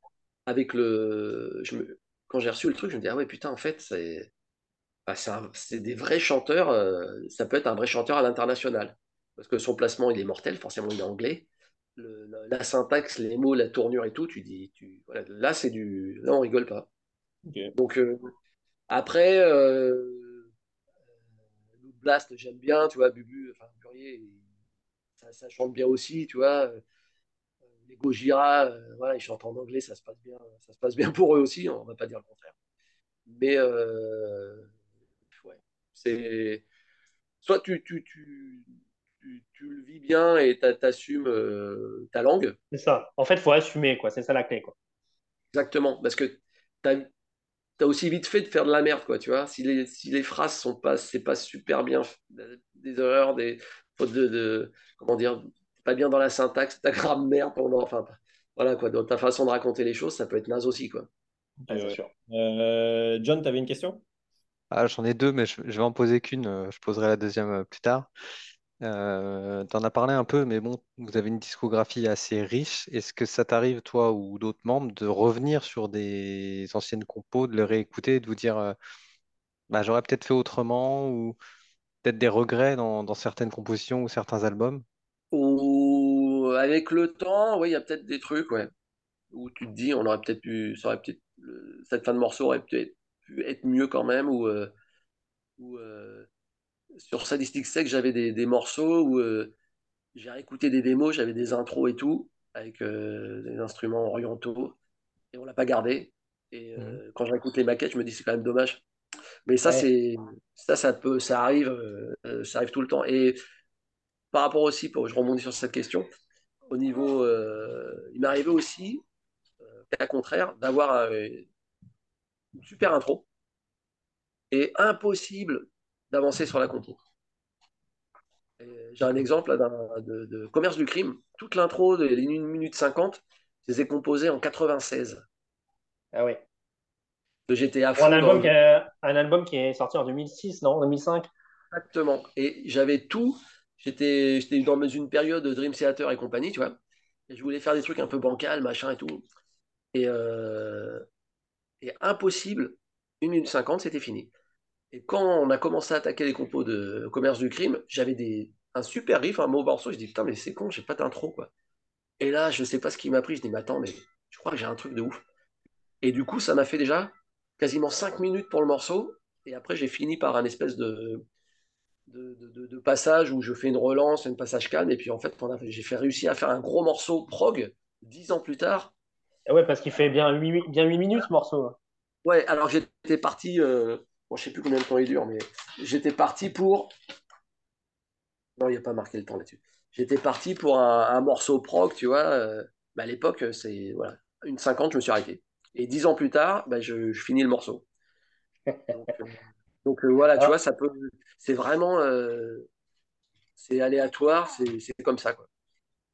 avec le. Je me, quand j'ai reçu le truc, je me dis, ah ouais, putain, en fait, c'est. Bah, c'est des vrais chanteurs. euh, ça peut être un vrai chanteur à l'international. Parce que son placement, il est mortel, forcément, il est anglais. Le- la, la syntaxe, les mots, la tournure et tout, tu dis. Tu, voilà, là, c'est du. Là, on rigole pas. Donc, euh, après, euh, Blast, j'aime bien, tu vois, Bubu, enfin, Burier, ça, ça chante bien aussi, tu vois. Euh, Les Gojira, euh, voilà, ils chantent en anglais, ça se passe bien, ça se passe bien pour eux aussi, on va pas dire le contraire. Mais, c'est. Soit tu, tu, tu, tu, tu le vis bien et t'a- t'assumes euh, ta langue, C'est ça. En fait, il faut assumer, quoi. C'est ça la clé, quoi. exactement, parce que t'as t'as aussi vite fait de faire de la merde, quoi, tu vois. Si les, si les phrases sont pas, c'est pas super bien, des erreurs, des fautes de, de- comment dire, pas bien dans la syntaxe, ta grammaire, ton, enfin, voilà, quoi, dans ta façon de raconter les choses, ça peut être naze aussi, quoi. Ouais, c'est ouais. sûr. Euh, John, tu avais une question? Ah, j'en ai deux, mais je, vais en poser qu'une. euh, Je poserai la deuxième euh, plus tard. Euh, t'en as parlé un peu, mais bon, vous avez une discographie assez riche. Est-ce que ça t'arrive, toi ou d'autres membres, de revenir sur des anciennes compos, de les réécouter, de vous dire, euh, bah, j'aurais peut-être fait autrement, ou peut-être des regrets dans, certaines compositions ou certains albums? Ou avec le temps, oui, il y a peut-être des trucs, ouais, où tu te dis, on aurait peut-être pu, cette fin de morceau aurait peut-être pu être mieux quand même, ou, euh, ou euh, sur Sadistic Sex, j'avais des, des morceaux où euh, j'ai réécouté des démos, j'avais des intros et tout, avec euh, des instruments orientaux, et on l'a pas gardé. Et Mhm. euh, quand je réécoute les maquettes, je me dis c'est quand même dommage. Mais ça, Ouais. c'est ça, ça peut, ça arrive, ça arrive tout le temps. Et par rapport aussi, pour, je rebondis sur cette question, au niveau, euh, il m'est arrivé aussi, euh, à contraire, d'avoir euh, une super intro et impossible d'avancer sur la compo. J'ai un exemple de, de, Commerce du crime. Toute l'intro de les 1 minute 50, c'est composé en 96. Ah oui. J'étais à fond. Un album, qui un album qui est sorti en 2006, non 2005 Exactement. Et j'avais tout. J'étais dans une période de Dream Theater et compagnie, tu vois. Et je voulais faire des trucs un peu bancal, machin et tout. Et, euh, et impossible, 1 minute 50, c'était fini. Et quand on a commencé à attaquer les compos de commerce du crime, j'avais des, un super riff, un mot morceau. Je dis putain, mais c'est con, j'ai pas d'intro, quoi. Et là, je sais pas ce qui m'a pris. Je dis, mais attends, mais je crois que j'ai un truc de ouf. Et du coup, ça m'a fait déjà quasiment 5 minutes pour le morceau. Et après, j'ai fini par un espèce de, de, passage où je fais une relance, un passage calme. Et puis, en fait, j'ai fait réussir à faire un gros morceau prog 10 ans plus tard. Et ouais, parce qu'il fait bien 8, bien 8 minutes ce morceau. Ouais, alors j'étais parti. Euh, bon, je sais plus combien de temps il dure, mais j'étais parti pour. Non, il n'y a pas marqué le temps là-dessus. J'étais parti pour un, morceau prog, tu vois. Euh, bah, à l'époque, c'est voilà, une 50, je me suis arrêté. Et dix ans plus tard, bah, je, finis le morceau. Donc, euh, euh, voilà, tu ah. vois, ça peut. C'est vraiment. C'est aléatoire, c'est comme ça, quoi.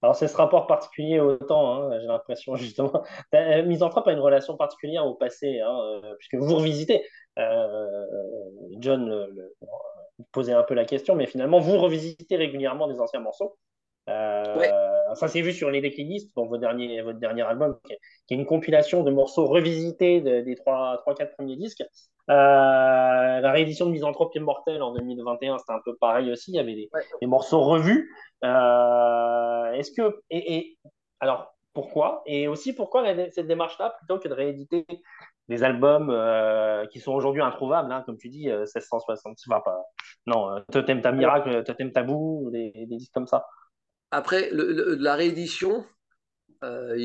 Alors, c'est ce rapport particulier au temps, hein, j'ai l'impression, justement. *laughs* Misanthrope a une relation particulière au passé, hein, puisque vous revisitez. John posait un peu la question, mais finalement, vous revisitez régulièrement des anciens morceaux. Euh, ça s'est vu sur Les Déclinistes, donc votre dernier, votre dernier album, qui est, une compilation de morceaux revisités des 3-4 premiers disques. Euh, la réédition de Misanthrope Immortel en 2021, c'était un peu pareil aussi. Il y avait des, morceaux revus. Euh, est-ce que. Et, alors, pourquoi? Et aussi, pourquoi cette démarche-là, plutôt que de rééditer des albums qui sont aujourd'hui introuvables, hein, comme tu dis, 1666, va pas. Non, Totem Ta Miracle, Totem Tabou, des, des disques comme ça? Après, la réédition, euh,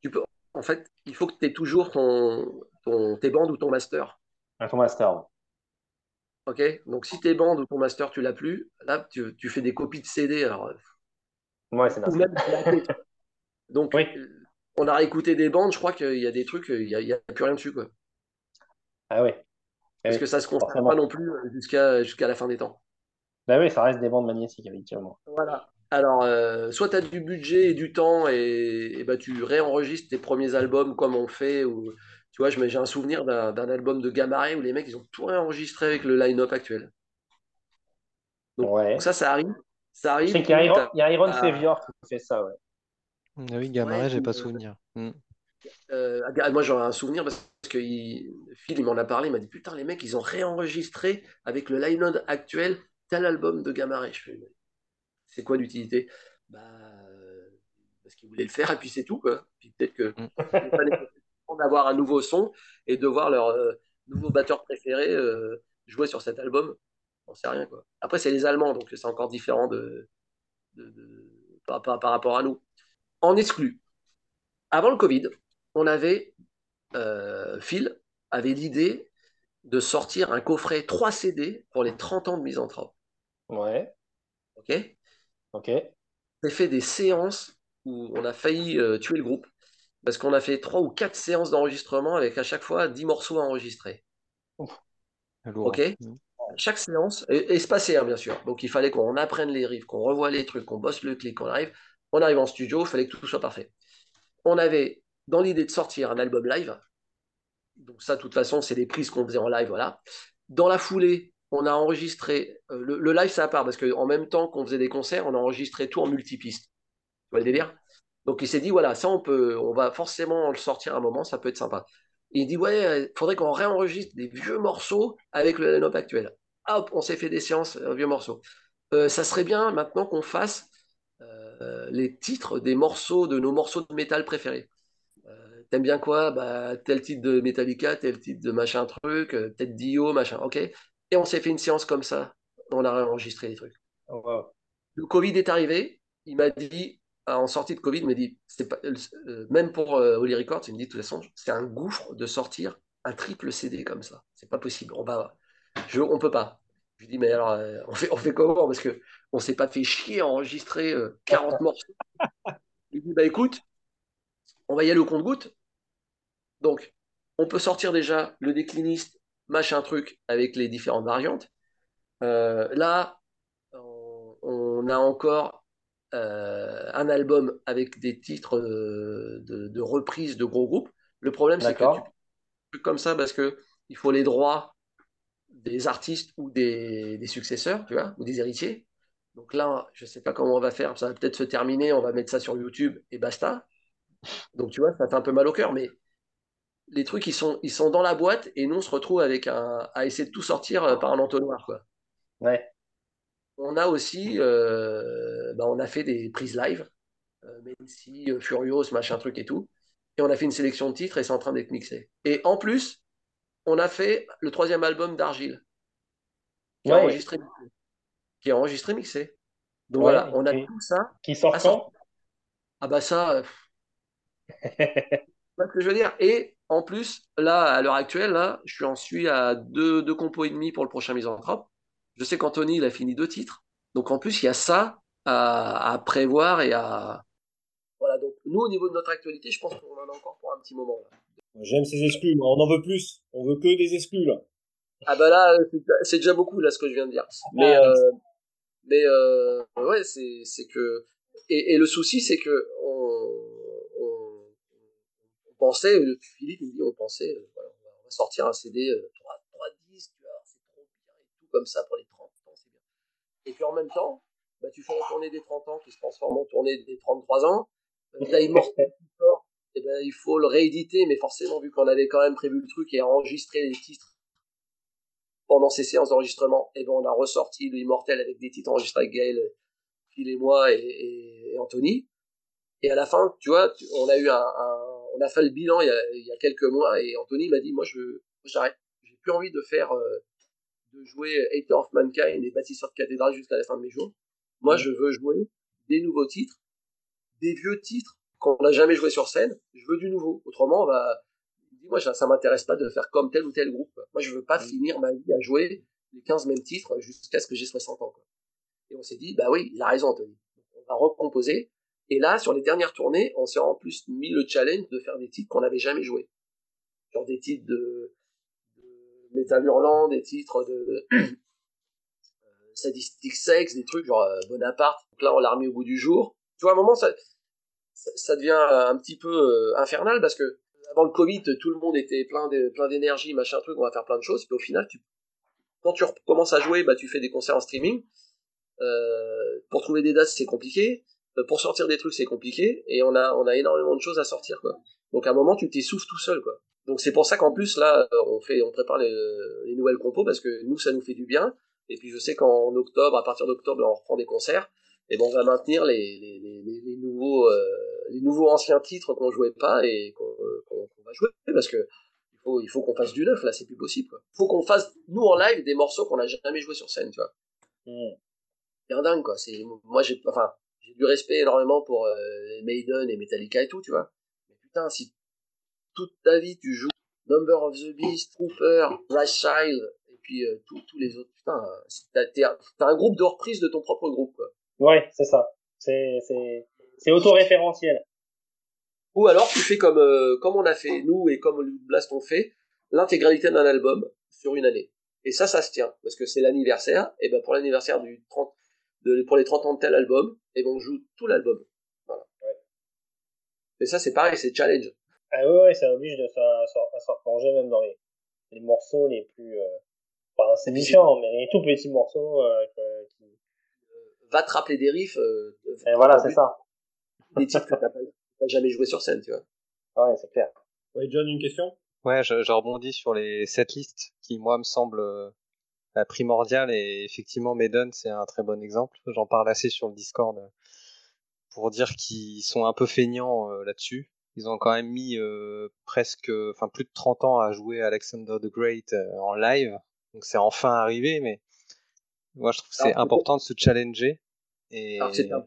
tu peux, en fait, il faut que tu aies toujours ton, tes bandes ou ton master. Ah, ton master. Ok, donc si tes bandes ou ton master, tu l'as plus, là, tu, fais des copies de CD. Alors, euh, ouais, c'est *laughs* Donc, on a réécouté des bandes, je crois qu'il y a des trucs, il n'y a, plus rien dessus. Quoi. Ah oui. Parce que ça ne se conserve pas non plus jusqu'à jusqu'à la fin des temps. Bah oui, ça reste des bandes magnétiques, effectivement. Voilà. Alors, euh, soit tu as du budget et du temps et, bah, tu réenregistres tes premiers albums comme on fait. Ou, tu vois, j'ai un souvenir d'un album de Gamaré où les mecs, ils ont tout réenregistré avec le line-up actuel. Donc, ça, ça arrive. Ça arrive. qu'il y a Iron, y a Iron Savior qui fait ça, ouais. Ah oui, Gamaré, j'ai pas souvenir. Hmm. Euh, moi, j'en ai un souvenir parce que Phil, il m'en a parlé. Il m'a dit Putain, les mecs, ils ont réenregistré avec le line-up actuel tel album de Gamaré. Je fais c'est quoi l'utilité bah, euh, Parce qu'ils voulaient le faire et puis c'est tout. Quoi. Puis peut-être que mm. d'avoir un nouveau son et de voir leur euh, nouveau batteur préféré euh, jouer sur cet album. On sait rien. Quoi. Après, c'est les Allemands, donc c'est encore différent de, par, rapport à nous. En exclu, avant le Covid, on avait, Phil avait l'idée de sortir un coffret 3 CD pour les 30 ans de Misanthrope. Ouais. Ok? Ok. J'ai fait des séances où on a failli euh, tuer le groupe parce qu'on a fait trois ou quatre séances d'enregistrement avec à chaque fois 10 morceaux à enregistrer. Ok mmh. Chaque séance, et, espacée hein, bien sûr. Donc il fallait qu'on apprenne les riffs, qu'on revoie les trucs, qu'on bosse le clic, qu'on arrive. On arrive en studio, il fallait que tout soit parfait. On avait dans l'idée de sortir un album live. Donc ça, de toute façon, c'est des prises qu'on faisait en live, voilà. Dans la foulée, on a enregistré euh, le, live, ça à part parce qu'en même temps qu'on faisait des concerts, on a enregistré tout en multipiste. Tu vois le délire? Donc il s'est dit voilà, ça on peut, on va forcément le sortir un moment, ça peut être sympa. il dit ouais, il faudrait qu'on réenregistre des vieux morceaux avec le line actuel. Hop, on s'est fait des séances un vieux morceau. Euh, ça serait bien maintenant qu'on fasse euh, les titres des morceaux de nos morceaux de métal préférés. T'aimes bien quoi? Bah, Tel titre de Metallica, tel titre de machin truc, peut-être Dio, machin. Ok, et on s'est fait une séance comme ça. On a enregistré les trucs. Oh, le Covid est arrivé. Il m'a dit, en sortie de Covid, il m'a dit, c'est pas, euh, même pour euh, Holy Records, il me dit de toute façon, c'est un gouffre de sortir un triple CD comme ça. C'est pas possible. On va, je, on peut pas. Je lui dis, mais alors, euh, on, fait, on fait comment? Parce que on s'est pas fait chier à enregistrer 40 *laughs* morceaux. Il dit, bah écoute, on va y aller au compte-goutte. Donc, on peut sortir déjà le décliniste machin truc avec les différentes variantes. Euh, là, on, a encore euh, un album avec des titres de, de, de reprises de gros groupes. Le problème, c'est que tu comme ça parce que il faut les droits des artistes ou des, des successeurs, tu vois, ou des héritiers. Donc là, je sais pas comment on va faire. Ça va peut-être se terminer. On va mettre ça sur YouTube et basta. Donc tu vois, ça fait un peu mal au cœur, mais les trucs, ils sont, ils sont dans la boîte et nous, on se retrouve avec un, à essayer de tout sortir euh, par un entonnoir, quoi. Ouais. On a aussi, euh, bah, on a fait des prises live, euh, Mency, euh, Furios, machin truc et tout. Et on a fait une sélection de titres et c'est en train d'être mixé. Et en plus, on a fait le troisième album d'Argile, qui est Ouais. enregistré, qui est enregistré mixé. Donc Ouais, voilà, on a tout ça. Qui sort Ah, quand? Ah bah ça, *laughs* ce que je veux dire? Et en plus, là, à l'heure actuelle, là, je suis en suis à deux, deux compos et demi pour le prochain Misanthrope. Je sais qu'Anthony, il a fini deux titres. Donc en plus, il y a ça à, à prévoir et à. Voilà, donc nous, au niveau de notre actualité, je pense qu'on en a encore pour un petit moment. Là. J'aime ces exclus, on en veut plus. On veut que des exclus, là. Ah bah là, euh, c'est- déjà beaucoup, là, ce que je viens de dire. Mais, Ah, euh, mais euh, ouais, c'est que. Et, et le souci, c'est que on pensait, euh, Philippe il me dit, on pensait, euh, voilà, on va- sortir un CD, euh, trois, trois disques, tu vois, c'est trop bien et tout comme ça pour les 30 ans, c'est bien. Et puis en même temps, bah, tu fais la tournée des 30 ans qui se transforme en tournée des 33 ans, euh, t'as Immortel *laughs* et ben il faut le rééditer, mais forcément, vu qu'on avait quand même prévu le truc et enregistré les titres pendant ces séances d'enregistrement, et ben on a ressorti le Immortel avec des titres enregistrés avec Gaël, Phil et moi et, et, et Anthony. Et à la fin, tu vois, tu- on a eu un, un- on a fait le bilan il y a, il y a quelques mois et Anthony m'a dit, moi je, j'arrête, j'ai plus envie de faire, euh, de jouer Hater of Mankind et Bâtisseur de cathédrale jusqu'à la fin de mes jours. Moi, je veux jouer des nouveaux titres, des vieux titres qu'on n'a jamais joué sur scène. Je veux du nouveau. Autrement, on va, moi, ça, ça m'intéresse pas de faire comme tel ou tel groupe. Moi, je veux pas finir ma vie à jouer les 15 mêmes titres jusqu'à ce que j'ai 60 ans. Quoi. Et on s'est dit, bah oui, il a raison, Anthony. On va recomposer. Et là, sur les dernières tournées, on s'est en plus mis le challenge de faire des titres qu'on n'avait jamais joués. Genre des titres de, de Metal Hurlant, des titres de euh, Sadistic Sex, des trucs genre euh, Bonaparte. Donc là, on l'a remis au bout du jour. Tu vois, à un moment, ça, devient un petit peu euh, infernal parce que avant le Covid, tout le monde était plein de, plein d'énergie, machin truc, on va faire plein de choses. Puis au final, quand tu recommences à jouer, bah tu fais des concerts en streaming. Euh, pour trouver des dates, c'est compliqué. Euh, pour sortir des trucs, c'est compliqué. Et on a, on a énormément de choses à sortir, quoi. Donc à un moment, tu t'essouffles tout seul, quoi. Donc c'est pour ça qu'en plus là, euh, on fait, on prépare les, les nouvelles compos parce que nous, ça nous fait du bien. Et puis je sais qu'en octobre, à partir d'octobre, on reprend des concerts. Et ben on va maintenir les, les, les, les nouveaux, euh, les nouveaux anciens titres qu'on jouait pas et qu'on euh, qu'on va jouer parce que il faut, il faut qu'on fasse du neuf là, c'est plus possible. Quoi. Il faut qu'on fasse nous en live des morceaux qu'on n'a jamais joué sur scène, tu vois. Hmm. C'est un dingue quoi. C'est moi j'ai, enfin, j'ai du respect énormément pour euh, Maiden et Metallica et tout, tu vois. Mais putain, si toute ta vie tu joues Number of the Beast, Trooper, Rise Child et puis euh, tous les autres, putain, t'as, un- groupe de reprise de ton propre groupe quoi. Ouais, c'est ça. C'est, c'est, c'est autoréférentiel. Ou alors tu fais comme euh, comme on a fait nous et comme Blast ont fait l'intégralité d'un album sur une année. Et ça, ça se tient parce que c'est l'anniversaire. Et ben pour l'anniversaire du 30, de, pour les 30 ans de tel album, et ben on joue tout l'album. Voilà. Et ça c'est pareil, c'est challenge. Ah ouais, ouais, ça oblige de se, se, à se replonger même dans les, les morceaux les plus, euh, pas insignifiants, mais les tout petits morceaux, euh, qui... Va te rappeler des riffs. Euh, Et voilà, c'est ça. *laughs* Des titres que t'as jamais joué sur scène, tu vois. Ouais, c'est clair. Ouais, John, une question? Ouais, je, je rebondis sur les setlists qui, moi, me semblent euh, primordiales et effectivement, Maiden, c'est un très bon exemple. J'en parle assez sur le Discord euh, pour dire qu'ils sont un peu feignants euh, là-dessus. Ils ont quand même mis euh, presque, enfin plus de 30 ans à jouer Alexander the Great euh, en live. Donc c'est enfin arrivé, mais moi je trouve que c'est important de se challenger. Et Alors que c'est un-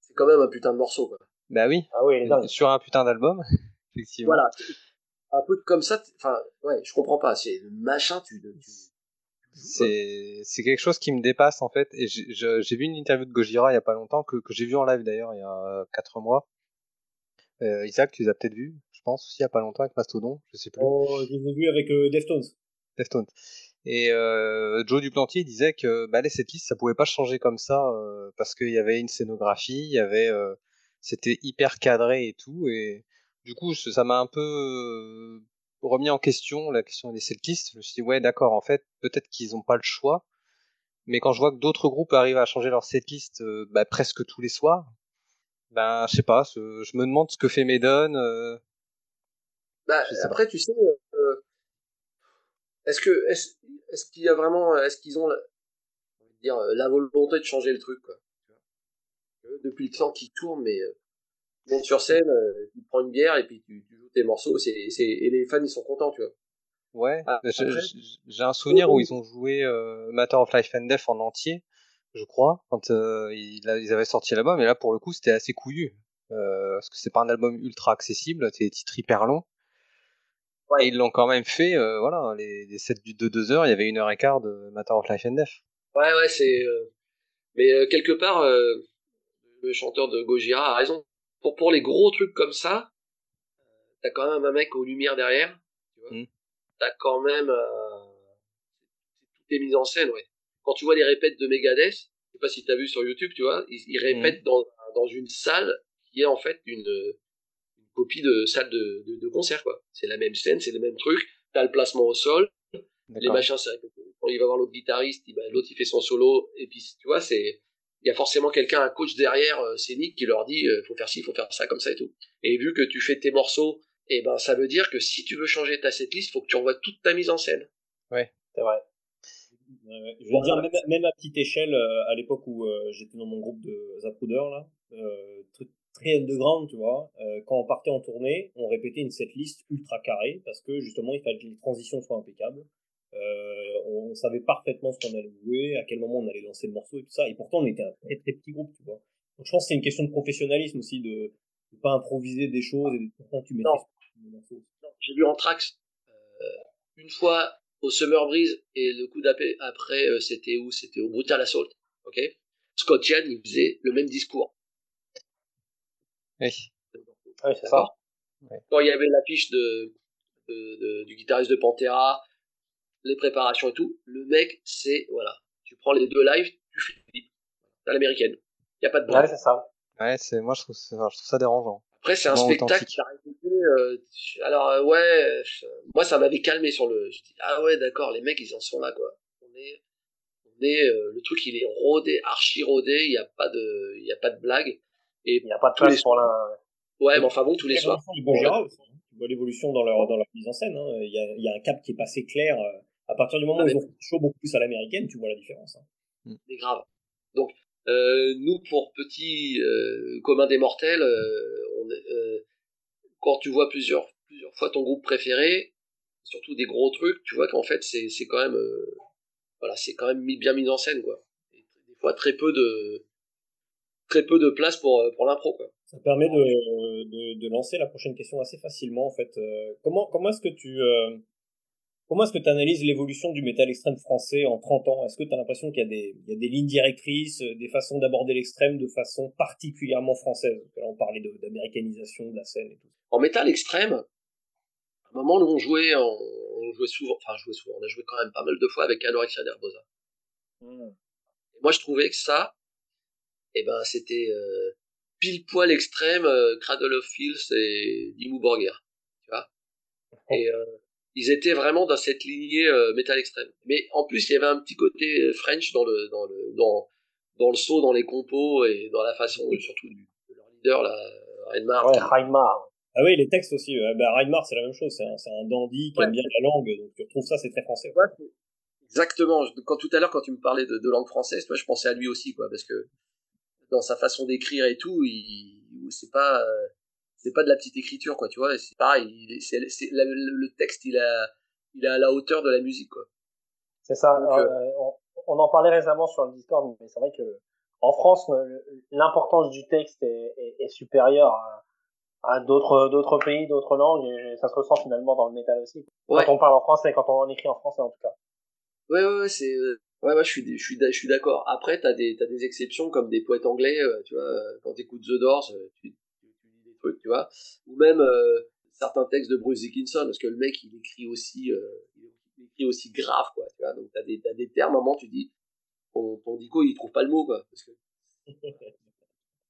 c'est quand même un putain de morceau, quoi. bah oui, Ah oui, sur un putain d'album, *laughs* effectivement. Voilà. Un peu comme ça, enfin, ouais, je comprends pas. C'est le machin, tu, tu, C'est c'est quelque chose qui me dépasse en fait. Et j'ai vu une interview de Gojira il y a pas longtemps que, que j'ai vu en live d'ailleurs il y a quatre mois. Euh, Isaac, tu les as peut-être vus, je pense aussi il y a pas longtemps avec Mastodon, je sais plus. oh, Je les ai vus avec euh, Deftones. Deftones. Et euh, Joe Duplantier disait que bah, cette liste, ça pouvait pas changer comme ça euh, parce qu'il y avait une scénographie, il y avait, euh, c'était hyper cadré et tout. Et du coup, ça m'a un peu euh, remis en question la question des setlists. Je me suis dit ouais, d'accord, en fait, peut-être qu'ils ont pas le choix. Mais quand je vois que d'autres groupes arrivent à changer leur setlist euh, bah, presque tous les soirs, ben je sais pas, je me demande ce que fait Maiden. Euh, bah, après, tu sais, euh, est-ce que est-ce est-ce qu'il y a vraiment, est-ce qu'ils ont la, dire la volonté de changer le truc quoi Depuis le temps qu'ils tournent, mais tu montes sur scène, tu prends une bière et puis tu, tu joues tes morceaux, c'est c'est et les fans ils sont contents, tu vois. Ouais, ah, j'ai un souvenir où ils ont joué euh, Matter of Life and Death en entier, je crois, quand euh, ils, ils, avaient sorti l'album, et là pour le coup c'était assez couillu, euh, parce que c'est pas un album ultra accessible, c'est des titres hyper longs. Ouais. Et ils l'ont quand même fait, euh, voilà, les, les sets de deux heures, il y avait une heure et quart de Matter of Life and Death. Ouais, ouais, c'est. Euh, mais euh, quelque part, le chanteur de Gojira a raison. Pour, pour les gros trucs comme ça, t'as quand même un mec aux lumières derrière, tu vois. Mmh t'as quand même euh, tout est mis en scène, ouais. Quand tu vois les répètes de Megadeth, je sais pas si t'as vu sur YouTube, tu vois, ils, répètent mhm. dans, dans une salle qui est en fait une, une copie de salle de, de, de concert, quoi. C'est la même scène, c'est le même truc. T'as le placement au sol, les machins, c'est quand il va voir l'autre guitariste, l'autre il fait son solo, et puis tu vois, c'est il y a forcément quelqu'un, un coach derrière euh, scénique qui leur dit euh, faut faire ci, faut faire ça comme ça et tout. Et vu que tu fais tes morceaux et eh ben ça veut dire que si tu veux changer ta setlist, faut que tu envoies toute ta mise en scène. Ouais, c'est vrai. je veux dire, même, à petite échelle, euh, à l'époque où euh, j'étais dans mon groupe de Zapruder, là, euh, très underground, tu vois, quand on partait en tournée, on répétait une setlist ultra carrée parce que justement, il fallait que les transitions soient impeccables. On, savait parfaitement ce qu'on allait jouer, à quel moment on allait lancer le morceau et tout ça. Et pourtant, on était un très très petit groupe, tu vois. Donc, je pense que c'est une question de professionnalisme aussi, de ne pas improviser des choses et pourtant tu maîtrises j'ai vu Anthrax euh, une fois au Summer Breeze et le coup d'après, après, euh, c'était où? C'était au Brutal Assault. Ok? Scott Yann, il faisait le même discours. Oui. Oui, c'est ça. Quand il y avait l'affiche de, de, du guitariste de Pantera, les préparations et tout, le mec, c'est, voilà, tu prends les deux lives, tu fais à l'américaine. Il n'y a pas de blague. Ouais, c'est ça. Ouais, c'est, moi, je trouve, je trouve ça dérangeant. Après, c'est un spectacle qui a euh, alors, euh, ouais, moi, ça m'avait calmé sur le. Je dis, ah ouais, d'accord, les mecs, ils en sont là, quoi. On est. On est euh, le truc, il est rodé, archi rodé, il n'y a, pas de, il y a pas de blague. Et il n'y a pas de place pour la. Ouais, mais enfin bon, tous les soirs. Bon, hein. Tu vois l'évolution dans leur, dans leur mise en scène. Hein. Il, y a, il y a un cap qui est passé clair. À partir du moment ah, où ils ont fait chaud beaucoup plus à l'américaine, tu vois la différence. Hein. C'est grave. Donc, euh, nous, pour petit euh, commun des mortels, on, euh, quand tu vois plusieurs, plusieurs fois ton groupe préféré, surtout des gros trucs, tu vois qu'en fait, c'est, c'est quand même, euh, voilà, c'est quand même bien mis en scène, quoi. Et des fois, très peu de, très peu de place pour, euh, pour l'impro, quoi. Ça permet de, de, de, lancer la prochaine question assez facilement, en fait. Euh, comment, comment est-ce que tu, Comment est-ce que tu analyses l'évolution du métal extrême français en 30 ans? Est-ce que tu as l'impression qu'il y, a des, il y a des lignes directrices, euh, des façons d'aborder l'extrême de façon particulièrement française? Là, on parlait d'américanisation de, la scène et tout. En métal extrême, à un moment où on jouait, on, jouait souvent, enfin, jouait souvent, on a joué quand même pas mal de fois avec Anorexia Nervosa. Hmm. Moi, je trouvais que ça, eh ben, c'était euh, pile poil extrême, euh, Cradle of Filth et Dimmu Borgir, tu vois? Et euh, ils étaient vraiment dans cette lignée euh, métal extrême. Mais en plus, il y avait un petit côté euh, French dans le dans le dans dans le saut, dans les compos et dans la façon surtout du, de leur leader là, Reinmar. Ouais, Reinmar. Ah oui, les textes aussi. Euh, bah, Reinmar, c'est la même chose. C'est un, un dandy qui aime bien la langue, donc tu retrouves ça, c'est très français. Ouais, exactement. Quand tout à l'heure, quand tu me parlais de, de langue française, toi, je pensais à lui aussi, quoi, parce que dans sa façon d'écrire et tout, il, c'est pas, euh, c'est pas de la petite écriture quoi tu vois c'est pareil c'est, le, texte il a il à la hauteur de la musique quoi c'est ça euh, euh, on, en parlait récemment sur le Discord mais c'est vrai que en France l'importance du texte est, est, supérieure à, d'autres d'autres pays d'autres langues et ça se ressent finalement dans le métal aussi quand on parle en français quand on écrit en français en tout cas ouais ouais, ouais c'est Ouais, ouais, je suis, je suis, je suis d'accord. Après, t'as des, t'as des exceptions comme des poètes anglais, tu vois. Quand t'écoutes The Doors, tu, tu vois, ou même euh, certains textes de Bruce Dickinson, parce que le mec, il écrit aussi, euh, il écrit aussi grave, quoi. Tu vois, donc t'as des, t'as des termes, à un moment, tu dis, ton, ton dico, il trouve pas le mot, quoi. Parce que, *laughs*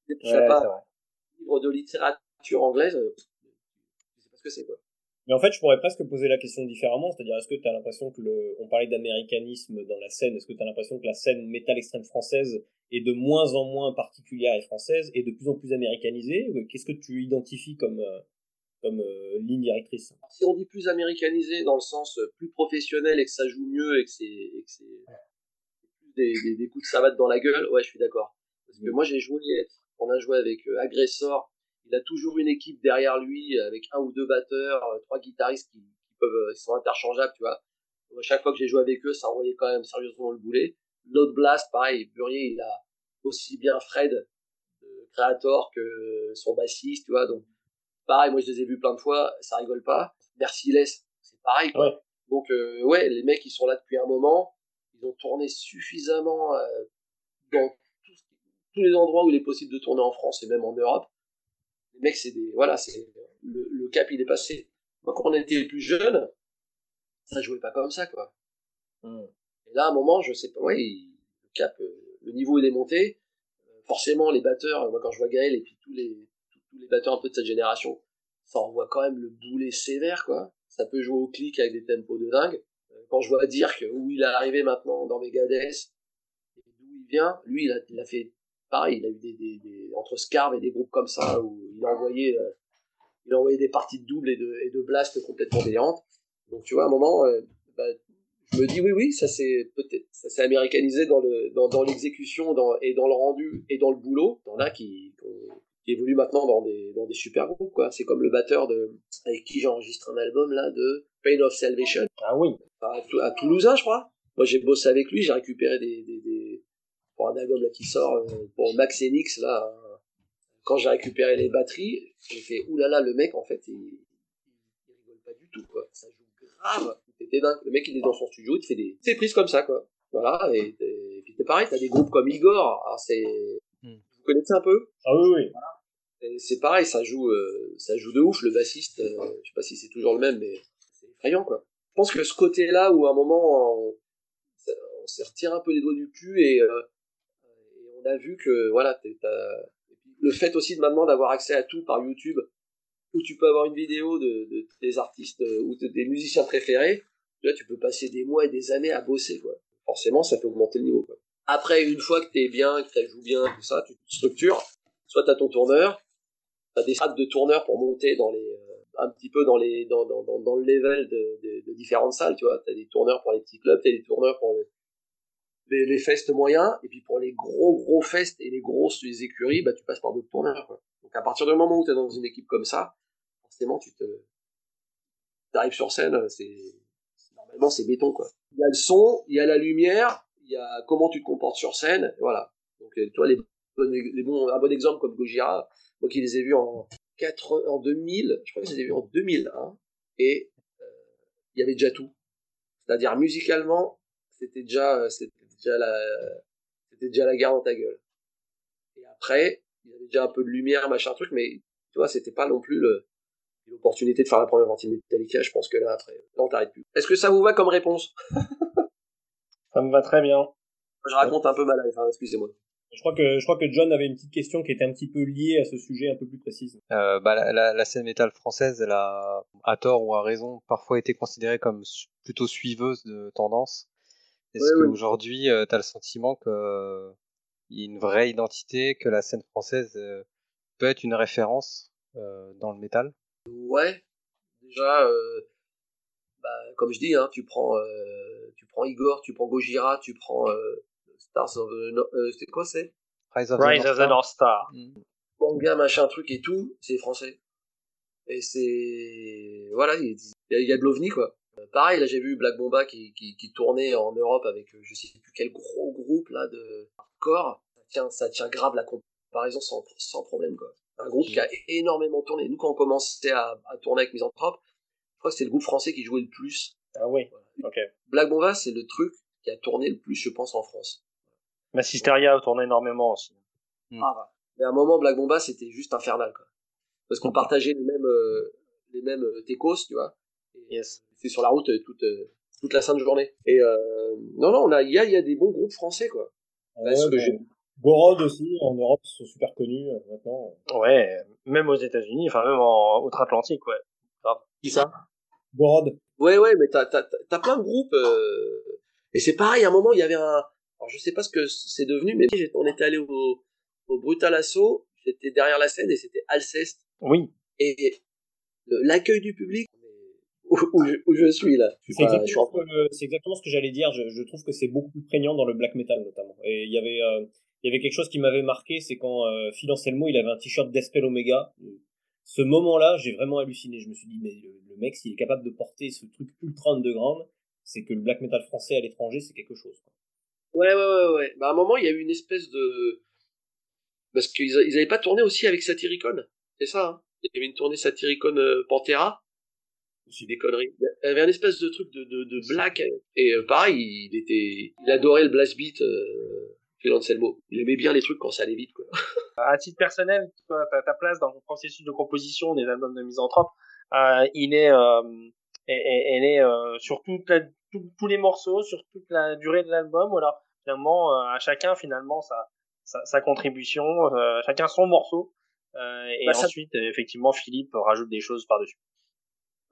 Ouais, pas, livre de littérature anglaise, euh, tu sais pas ce que c'est, quoi. Mais en fait, je pourrais presque poser la question différemment, c'est-à-dire est-ce que tu as l'impression que le, on parlait d'américanisme dans la scène, est-ce que tu as l'impression que la scène métal extrême française est de moins en moins particulière et française et de plus en plus américanisée Qu'est-ce que tu identifies comme euh, comme euh, ligne directrice? Si on dit plus américanisé dans le sens euh, plus professionnel et que ça joue mieux et que c'est, et que c'est plus des, des, des coups de savate dans la gueule, ouais, je suis d'accord. Parce que moi, j'ai joué, on a joué avec euh, Agressor, il a toujours une équipe derrière lui avec un ou deux batteurs, euh, trois guitaristes qui, qui peuvent, euh, ils sont interchangeables, tu vois. Donc, à chaque fois que j'ai joué avec eux, ça envoyait quand même sérieusement le boulet. L'autre Blast, pareil, Burier, il a aussi bien Fred, de Creator, que son bassiste, tu vois. Donc, pareil, moi je les ai vus plein de fois, ça rigole pas. Merciless, c'est pareil, quoi. Ouais. Donc, euh, ouais, les mecs, ils sont là depuis un moment. Ils ont tourné suffisamment euh, dans tous les endroits où il est possible de tourner en France et même en Europe. Les mecs, c'est des, voilà, c'est, le, le cap, il est passé. Moi, quand on était plus jeunes, ça jouait pas comme ça, quoi. Hmm. Et là, à un moment, je sais pas, ouais, il- le cap, euh, le niveau il est monté. Euh, Forcément, les batteurs, moi, quand je vois Gaël et puis tous les, tous les batteurs un peu de cette génération, ça envoie quand même le boulet sévère, quoi. Ça peut jouer au clic avec des tempos de dingue. Euh, Quand je vois dire que où il est arrivé maintenant dans Megadeth, et d'où il vient, lui, il a, il a fait pareil, il a eu des, des, des entre Scarve et des groupes comme ça où il a envoyé, euh, il a envoyé des parties de double et de, et de blast complètement délirantes. Donc tu vois, à un moment, euh, bah, je me dis oui, oui, ça c'est peut-être, ça s'est américanisé dans le, dans, dans l'exécution, dans, et dans le rendu et dans le boulot. T'en as qui, qui évoluent maintenant dans des, dans des super groupes, quoi. C'est comme le batteur de, avec qui j'enregistre un album là de Pain of Salvation Ah oui. à, à Toulousain, je crois. Moi, j'ai bossé avec lui, j'ai récupéré des, pour un album là qui sort euh, pour Max Enix là. euh, Quand j'ai récupéré les batteries, j'ai fait oulala, le mec en fait, il, il rigole pas du tout quoi. Ça joue grave. C'était dingue. Le mec il est dans son studio, il te fait des, des prises comme ça quoi. Voilà. Et, et puis c'est pareil, t'as des groupes comme Igor. Alors c'est, Hmm. vous connaissez un peu? Ah oui, oui. et c'est pareil, ça joue, euh, ça joue de ouf. Le bassiste, euh, je sais pas si c'est toujours le même, mais c'est effrayant quoi. Je pense que ce côté-là où à un moment on, on s'est retiré un peu les doigts du cul et, euh, et on a vu que voilà, le fait aussi de maintenant d'avoir accès à tout par YouTube, où tu peux avoir une vidéo de, de tes artistes euh, ou de- des musiciens préférés, là tu peux passer des mois et des années à bosser quoi. Forcément, ça fait augmenter le niveau quoi. Après, une fois que t'es bien, que tu joues bien, tout ça, tu te structures. Soit t'as ton tourneur, t'as des strates de tourneurs pour monter dans les, euh, un petit peu dans le level de, de, de différentes salles, tu vois. T'as des tourneurs pour les petits clubs, t'as des tourneurs pour les, les, les fests moyens, et puis pour les gros gros fests et les grosses écuries, bah tu passes par d'autres tourneurs. Donc à partir du moment où t'es dans une équipe comme ça, forcément tu te, t'arrives sur scène, c'est, normalement c'est béton quoi. Il y a le son, il y a la lumière, il y a comment tu te comportes sur scène, voilà. Donc euh, toi les, les bons, un bon exemple comme Gojira, moi qui les ai vus en 4, en 2000, je crois que je les ai vus en 2001, et euh, il y avait déjà tout. C'est-à-dire musicalement, c'était déjà, euh, déjà la, c'était déjà la guerre dans ta gueule. Et après, il y avait déjà un peu de lumière, machin truc, mais tu vois, c'était pas non plus le, l'opportunité de faire la première partie de Metallica. Je pense que là, après, là, on t'arrête plus. Est-ce que ça vous va comme réponse? Ça me va très bien. Je raconte un peu ma life, hein, excusez-moi. Je crois que je crois que John avait une petite question qui était un petit peu liée à ce sujet un peu plus précise. Euh, bah, la, la, la scène métal française, elle a, à tort ou à raison, parfois été considérée comme su- plutôt suiveuse de tendance. Est-ce Ouais, ouais. qu'aujourd'hui, tu as le sentiment qu'il y a une vraie identité, que la scène française euh, peut être une référence euh, dans le métal? Ouais, déjà, euh, bah, comme je dis, hein, tu prends, euh, tu prends Igor, tu prends Gojira, tu prends euh, Stars of the euh, c'est quoi c'est? Rise of Rise the of the North Star. Mm. manga, machin, truc et tout, c'est français. Et c'est, voilà, il y a, il y a de l'ovni, quoi. Pareil, là, j'ai vu Black Bomba qui, qui, qui tournait en Europe avec, euh, je sais plus quel gros groupe, là, de hardcore. Ça tient, ça tient grave la comparaison sans, sans problème, quoi. Un groupe qui a énormément tourné. Nous, quand on commençait à, à tourner avec Misanthrope, je crois que c'était le groupe français qui jouait le plus. Ah oui. Ok. Black Bomba, c'est le truc qui a tourné le plus, je pense, en France. Massisteria tourne énormément aussi. Mm. Ah, mais à un moment, Black Bomba, c'était juste infernal, quoi. Parce qu'on partageait les mêmes, euh, les mêmes euh, techos, tu vois. Et Yes. C'est sur la route, euh, toute, euh, toute la sainte journée. Et non, non, on a, il y a, il y a des bons groupes français, quoi. Ouais, Gorod aussi, en Europe, sont super connus maintenant. Ouais, même aux États-Unis, enfin même en outre-Atlantique, ouais. Qui ça? Gorod. Ouais, ouais, mais t'as, t'as, t'as plein de groupes. Et c'est pareil, à un moment, il y avait un. Alors, je sais pas ce que c'est devenu, mais on était allé au, au Brutal Assaut, j'étais derrière la scène et c'était Alceste. Oui. Et l'accueil du public, où, où, je, suis là. C'est exactement, exactement, ce que j'allais dire. Je, je, trouve que c'est beaucoup plus prégnant dans le black metal notamment. Et il y avait, euh, il y avait quelque chose qui m'avait marqué, c'est quand euh, Phil Anselmo, il avait un t-shirt d'Espel Omega. Ce moment-là, j'ai vraiment halluciné. Je me suis dit, mais le, mec, s'il est capable de porter ce truc ultra underground, c'est que le black metal français à l'étranger, c'est quelque chose. Quoi. Ouais, ouais, ouais, ouais. Bah, à un moment, il y a eu une espèce de. Parce qu'ils ils avaient pas tourné aussi avec Satyricon. C'est ça, hein? Il y avait une tournée Satyricon euh, Pantera. C'est des conneries. Il y avait un espèce de truc de, de, de black. Et euh, pareil, il était. Il adorait le blast beat. Euh, Phil Anselmo. Il aimait bien les trucs quand ça allait vite, quoi. *laughs* À titre personnel, ta, ta place dans le processus de composition des albums de Misanthrope, euh, il est, euh, elle est euh, sur toute la, tous les morceaux, sur toute la durée de l'album. Voilà, finalement, euh, à chacun finalement sa, sa, sa contribution, euh, chacun son morceau. Euh, et bah, ensuite, effectivement, Philippe rajoute des choses par-dessus.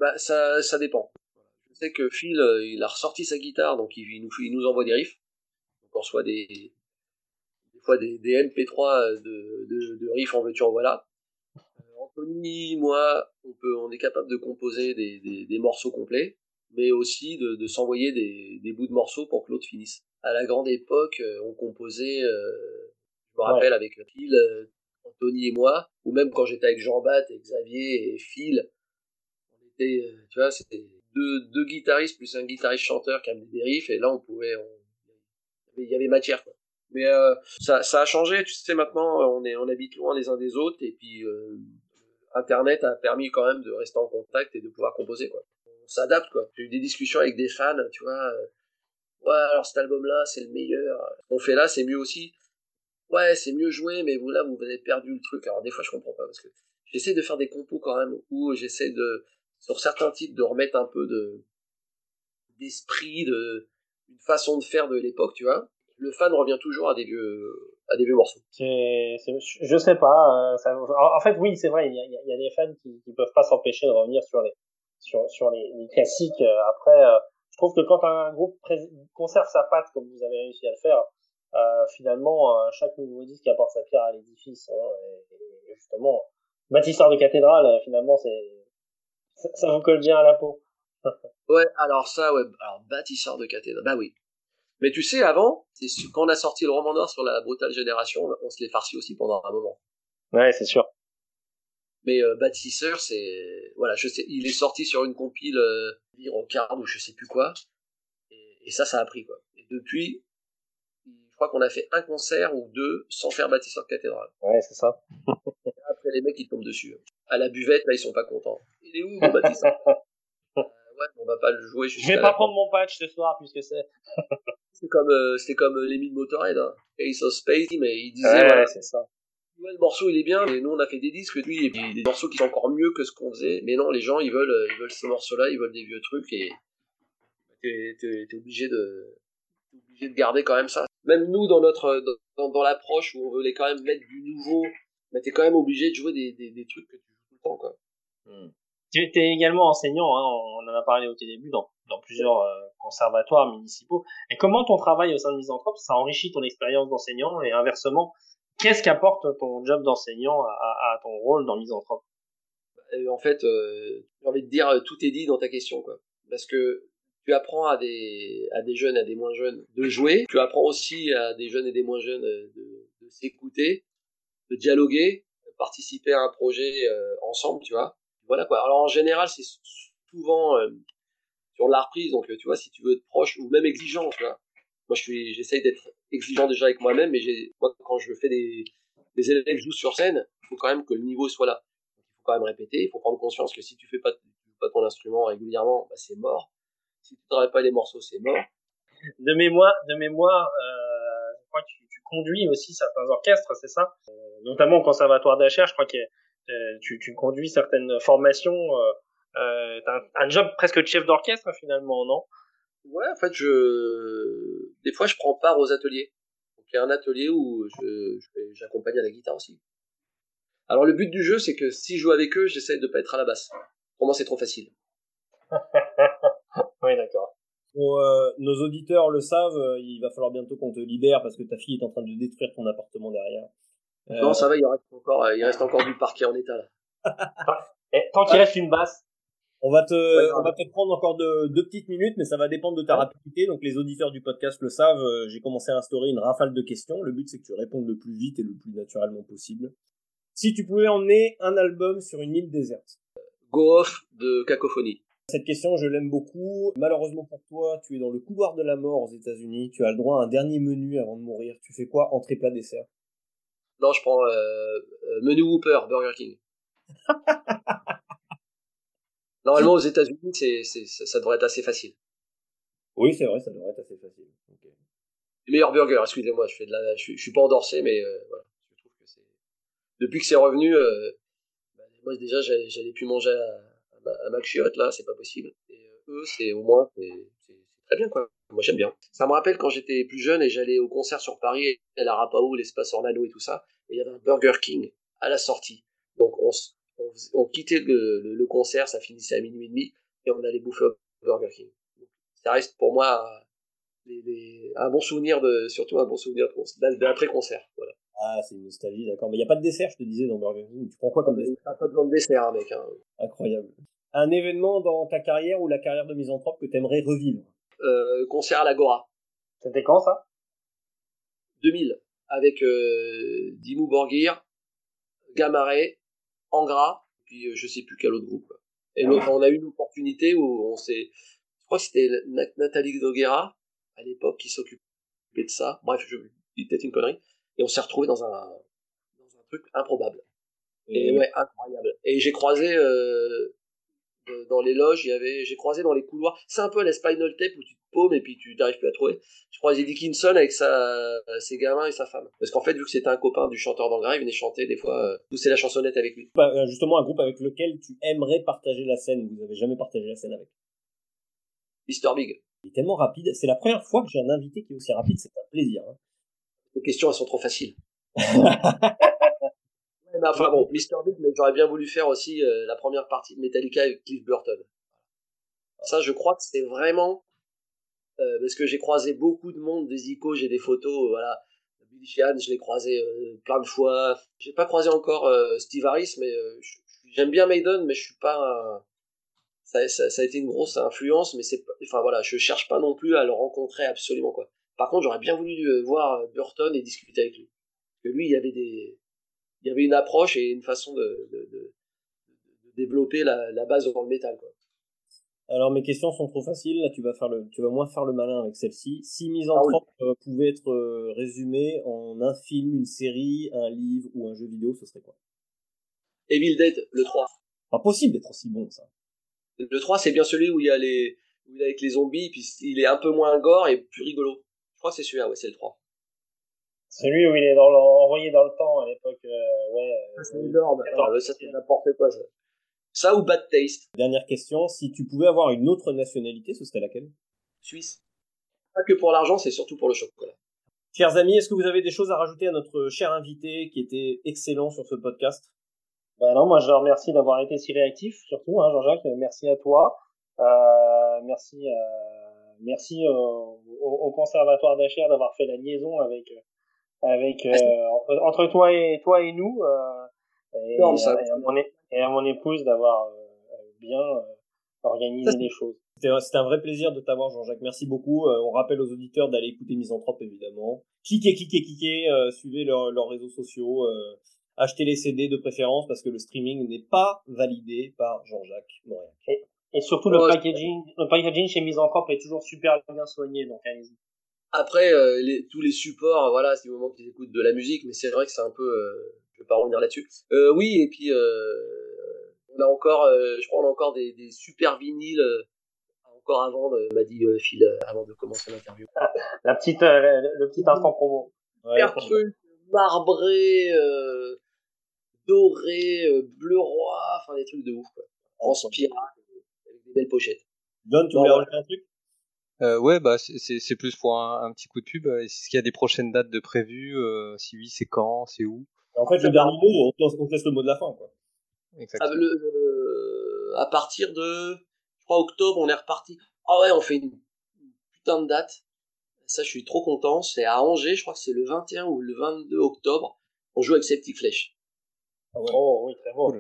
Bah, ça, ça dépend. Je sais que Phil, il a ressorti sa guitare, donc il, nous, il nous envoie des riffs. Donc on reçoit des, des fois des, des MP3 de, de, de riffs en veux-tu en voilà. Anthony, moi, on peut, on est capable de composer des, des, des morceaux complets, mais aussi de, de s'envoyer des, des, bouts de morceaux pour que l'autre finisse. À la grande époque, euh, on composait, euh, je me rappelle avec Phil, euh, Anthony et moi, ou même quand j'étais avec Jean Bat et Xavier et Phil, on était, euh, tu vois, c'était deux, deux guitaristes plus un guitariste chanteur qui amenait des riffs, et là on pouvait, on, il y avait matière. Quoi. Mais euh, ça, ça a changé, tu sais, maintenant on, est, on habite loin les uns des autres, et puis euh, Internet a permis quand même de rester en contact et de pouvoir composer, quoi. On s'adapte, quoi. J'ai eu des discussions avec des fans, tu vois. Ouais, alors cet album-là, c'est le meilleur. Qu'on fait là, c'est mieux aussi. Ouais, c'est mieux joué, mais vous là, vous avez perdu le truc. Alors des fois, je comprends pas parce que j'essaie de faire des compos quand même où j'essaie de, sur certains titres, de remettre un peu de d'esprit, de façon de faire de l'époque, tu vois. Le fan revient toujours à des vieux à des vieux morceaux. C'est, je sais pas. Euh, ça, en fait, oui, c'est vrai. Il y a, y a, des fans qui, qui peuvent pas s'empêcher de revenir sur les sur sur les, les classiques. Euh, après, euh, je trouve que quand un groupe conserve sa patte comme vous avez réussi à le faire, euh, finalement, chaque nouveau disque apporte sa pierre à l'édifice. Hein, et, et, justement, de cathédrale, finalement, c'est ça, ça vous colle bien à la peau. *laughs* ouais, alors ça, ouais, alors bâtisseur de cathédrale, bah oui, mais tu sais, avant, quand on a sorti le roman noir sur la brutale génération, on se l'est farci aussi pendant un moment. Ouais, c'est sûr. Mais euh, Bâtisseur, c'est voilà, je sais, il est sorti sur une compile euh, au card ou je sais plus quoi, et, et, ça, ça a pris quoi. Et depuis, je crois qu'on a fait un concert ou deux sans faire Bâtisseur de cathédrale. Ouais, c'est ça. Après les mecs ils tombent dessus. À la buvette, là ils sont pas contents. Il est où mon Bâtisseur *laughs* euh, Ouais, on va pas le jouer. Je vais pas prendre mon patch ce soir puisque c'est. c'est comme euh, c'était comme euh, les de Motorhead hein. Ace of Space mais il disait ouais, voilà, c'est ça ouais, le morceau il est bien et nous on a fait des disques lui et puis des morceaux qui sont encore mieux que ce qu'on faisait mais non les gens ils veulent ils veulent ce morceau là ils veulent des vieux trucs et t'es t'es obligé de t'es obligé de garder quand même ça même nous dans notre dans, dans l'approche où on voulait quand même mettre du nouveau mais t'es quand même obligé de jouer des, des, des trucs que tu joues tout le temps quoi hmm. Tu es également enseignant, hein, on en a parlé au début, dans, dans plusieurs euh, conservatoires municipaux. Et comment ton travail au sein de Misanthrope, ça enrichit ton expérience d'enseignant et inversement, qu'est-ce qu'apporte ton job d'enseignant à, à, ton rôle dans Misanthrope? Euh, En fait, euh, j'ai envie de dire, tout est dit dans ta question, quoi. Parce que tu apprends à des, à des jeunes, à des moins jeunes de jouer. Tu apprends aussi à des jeunes et des moins jeunes de, de s'écouter, de dialoguer, de participer à un projet euh, ensemble, tu vois voilà quoi. Alors en général, c'est souvent euh, sur la reprise, donc tu vois, si tu veux être proche ou même exigeant. Moi, je suis, j'essaye d'être exigeant déjà avec moi-même, mais moi, quand je fais des, des élèves jouent sur scène, il faut quand même que le niveau soit là. il faut quand même répéter, il faut prendre conscience que si tu fais pas, ton instrument régulièrement, bah, c'est mort. Si tu travailles pas les morceaux, c'est mort. De mémoire, de mémoire, euh, je crois que tu, conduis aussi certains orchestres, c'est ça? Euh, Notamment au conservatoire d'Achères, je crois qu'il y a euh, tu, tu conduis certaines formations. Euh, euh, t'as un, un, job presque de chef d'orchestre finalement, non? Ouais, en fait, je des fois je prends part aux ateliers. Donc il y a un atelier où je j'accompagne à la guitare aussi. Alors le but du jeu, c'est que si je joue avec eux, j'essaie de pas être à la basse. Pour moi, c'est trop facile. *laughs* oui, d'accord. Euh, nos auditeurs le savent, euh, il va falloir bientôt qu'on te libère parce que ta fille est en train de détruire ton appartement derrière. Euh, non, ça va, il reste encore, il reste encore du parquet en état *laughs* Et tant qu'il reste une basse. On va te, on va te prendre encore de, deux petites minutes, mais ça va dépendre de ta rapidité. Donc les auditeurs du podcast le savent. J'ai commencé à instaurer une rafale de questions. Le but c'est que tu répondes le plus vite et le plus naturellement possible. Si tu pouvais emmener un album sur une île déserte. Go Off de Cacophonie. Cette question, je l'aime beaucoup. Malheureusement pour toi, tu es dans le couloir de la mort aux États-Unis. Tu as le droit à un dernier menu avant de mourir. Tu fais quoi? Entrée, plat, dessert Non, je prends euh, euh, menu Whooper, Burger King. *laughs* Normalement, aux États-Unis, c'est, ça devrait être assez facile. Oui, c'est vrai, ça devrait être assez facile. Okay. Meilleur burger, excusez-moi, je fais de la, je, suis pas endorsé, mais euh, voilà. Je trouve que c'est depuis que c'est revenu, bah, moi déjà j'allais plus manger à, à Mac là, c'est pas possible. Et eux, c'est au moins, c'est très bien, quoi. Moi, j'aime bien. Ça me rappelle quand j'étais plus jeune et j'allais au concert sur Paris, à la Rapao, l'espace Orlando et tout ça, et il y avait un Burger King à la sortie. Donc, on, on, quittait le, concert, ça finissait à minuit et demi, et on allait bouffer au Burger King. ça reste pour moi un bon souvenir de, surtout un bon souvenir d'après-concert. Voilà. Ah, c'est une nostalgie, d'accord. Mais il n'y a pas de dessert, je te disais, dans Burger King. Tu prends quoi comme dessert? Pas besoin de dessert, mec. Hein. Incroyable. Un événement dans ta carrière ou la carrière de misanthrope que tu aimerais revivre? Euh, Concert à l'Agora. C'était quand ça? 2000. Avec euh, Dimmu Borgir, Gamaret, Angra, puis euh, je sais plus quel autre groupe. Et on a eu une opportunité où on s'est... Je crois que c'était Nathalie Noguera, à l'époque, qui s'occupait de ça. Bref, je dis peut-être une connerie et on s'est retrouvé dans un, dans un truc improbable. Et, ouais, incroyable. Et j'ai croisé euh, dans les loges, il y avait, j'ai croisé dans les couloirs. C'est un peu la Spinal Tape où tu te paumes et puis tu n'arrives plus à trouver. Je croisé Dickinson avec sa, ses gamins et sa femme. Parce qu'en fait, vu que c'était un copain du chanteur d'Angra, il venait chanter des fois, euh, pousser la chansonnette avec lui. Bah, euh, justement, un groupe avec lequel tu aimerais partager la scène. Vous avez jamais partagé la scène avec. Mr Big. Il est tellement rapide. C'est la première fois que j'ai un invité qui est aussi rapide. C'est un plaisir. Hein. Les questions, elles sont trop faciles. *laughs* enfin bon, Mr. Big, mais j'aurais bien voulu faire aussi euh, la première partie de Metallica avec Cliff Burton. Ça, je crois que c'est vraiment euh, parce que j'ai croisé beaucoup de monde, des icônes, j'ai des photos, voilà. Billy Sheehan, je l'ai croisé euh, plein de fois. J'ai pas croisé encore Steve Harris, mais j'aime bien Maiden, mais je suis pas. Ça, ça, ça, a été une grosse influence, mais c'est, enfin voilà, je cherche pas non plus à le rencontrer absolument quoi. Par contre, j'aurais bien voulu euh, voir euh, Burton et discuter avec lui. Parce que lui, il y avait des, il y avait une approche et une façon de, de, de, développer la, la, base dans le métal, quoi. Alors mes questions sont trop faciles. Là, tu vas faire le, tu vas moins faire le malin avec celle-ci. Si Misanthrope ah oui. Euh, pouvait être résumé en un film, une série, un livre ou un jeu vidéo, ce serait quoi? Evil Dead, le 3. Pas possible d'être aussi bon ça. Le 3, c'est bien celui où il y a les, où il est avec les zombies, puis il est un peu moins gore et plus rigolo. Je crois que c'est celui-là, ouais, c'est le 3. Celui où il est dans le, envoyé dans le temps à l'époque, euh, ouais. Euh, c'est énorme. Ça, c'est n'importe quoi, ça. Ça ou Bad Taste? Dernière question, si tu pouvais avoir une autre nationalité, ce serait laquelle? Suisse. Pas que pour l'argent, c'est surtout pour le chocolat. Chers amis, est-ce que vous avez des choses à rajouter à notre cher invité qui était excellent sur ce podcast? Ben non, moi je le remercie d'avoir été si réactif, surtout, hein, Jean-Jacques. Merci à toi. Euh, merci à merci euh, au, conservatoire d'Achères d'avoir fait la liaison avec avec euh, entre, toi et toi et nous euh, et, et, à mon, épouse d'avoir bien organisé les choses. C'était un vrai plaisir de t'avoir, Jean-Jacques. Merci beaucoup. on rappelle aux auditeurs d'aller écouter Misanthrope, évidemment. Cliquez, cliquez, cliquez. suivez leurs réseaux sociaux. achetez les CD de préférence parce que le streaming n'est pas validé par Jean-Jacques. Et surtout, le, packaging, le packaging chez Misanthrope est toujours super bien soigné, donc allez-y. Après, euh, les, tous les supports, voilà, c'est du moment qu'ils écoutent de la musique, mais c'est vrai que c'est un peu... Euh, je vais pas revenir là-dessus. Euh, oui, et puis, euh, on a encore, euh, je crois, on a encore des, des super vinyles, encore avant, m'a dit Phil, avant de commencer l'interview. la petite, le, petit instant promo. Ouais, truc marbré, doré, bleu roi, enfin des trucs de ouf, quoi. En spirale belle pochette. Don, tu voulais rajouter un truc? Euh, ouais, bah c'est plus pour un, petit coup de pub. Est-ce qu'il y a des prochaines dates de prévues euh, Si oui, c'est quand C'est où? En fait, le dernier mot, on, on laisse le mot de la fin. Quoi. Exactement. Ah, à partir de, je crois, octobre, on est reparti. Ah ouais, on fait une putain de date. Ça, je suis trop content. C'est à Angers, je crois que c'est le 21 ou le 22 octobre. On joue avec ces petites flèches. Ah Oh oui, très beau.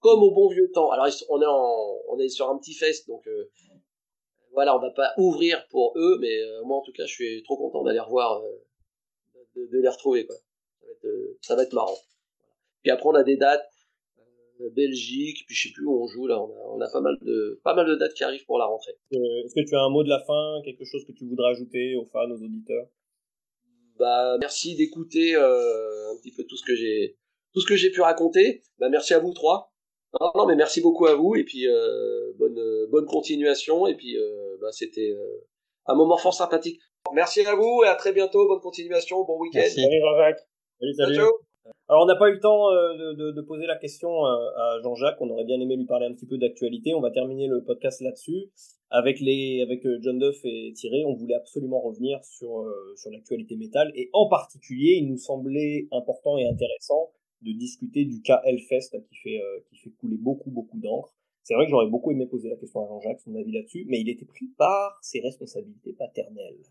Comme, au bon vieux temps. Alors, on est, on est sur un petit fest, donc euh, voilà, on va pas ouvrir pour eux, mais euh, moi en tout cas, je suis trop content d'aller revoir, euh, de, les retrouver quoi. Ça va être, euh, ça va être marrant. Puis après, on a des dates Belgique, puis je sais plus où on joue là. On a, on a, pas mal de pas mal de dates qui arrivent pour la rentrée. Est-ce que tu as un mot de la fin, quelque chose que tu voudrais ajouter aux fans, aux auditeurs? Bah merci d'écouter un petit peu tout ce que j'ai tout ce que j'ai pu raconter. Bah merci à vous trois. Non, non, mais merci beaucoup à vous et puis euh, bonne bonne continuation et puis euh, bah, c'était euh, un moment fort sympathique. Merci à vous et à très bientôt. Bonne continuation, bon week-end. Salut Jean-Jacques. Salut, salut. Alors on n'a pas eu le temps de, de, de, poser la question à Jean-Jacques. On aurait bien aimé lui parler un petit peu d'actualité. On va terminer le podcast là-dessus avec les avec John Duff et Thierry. On voulait absolument revenir sur sur l'actualité métal et en particulier, il nous semblait important et intéressant de discuter du cas Hellfest qui fait, euh, qui fait couler beaucoup, beaucoup d'encre. C'est vrai que j'aurais beaucoup aimé poser la question à Jean-Jacques, son avis là-dessus, mais il était pris par ses responsabilités paternelles.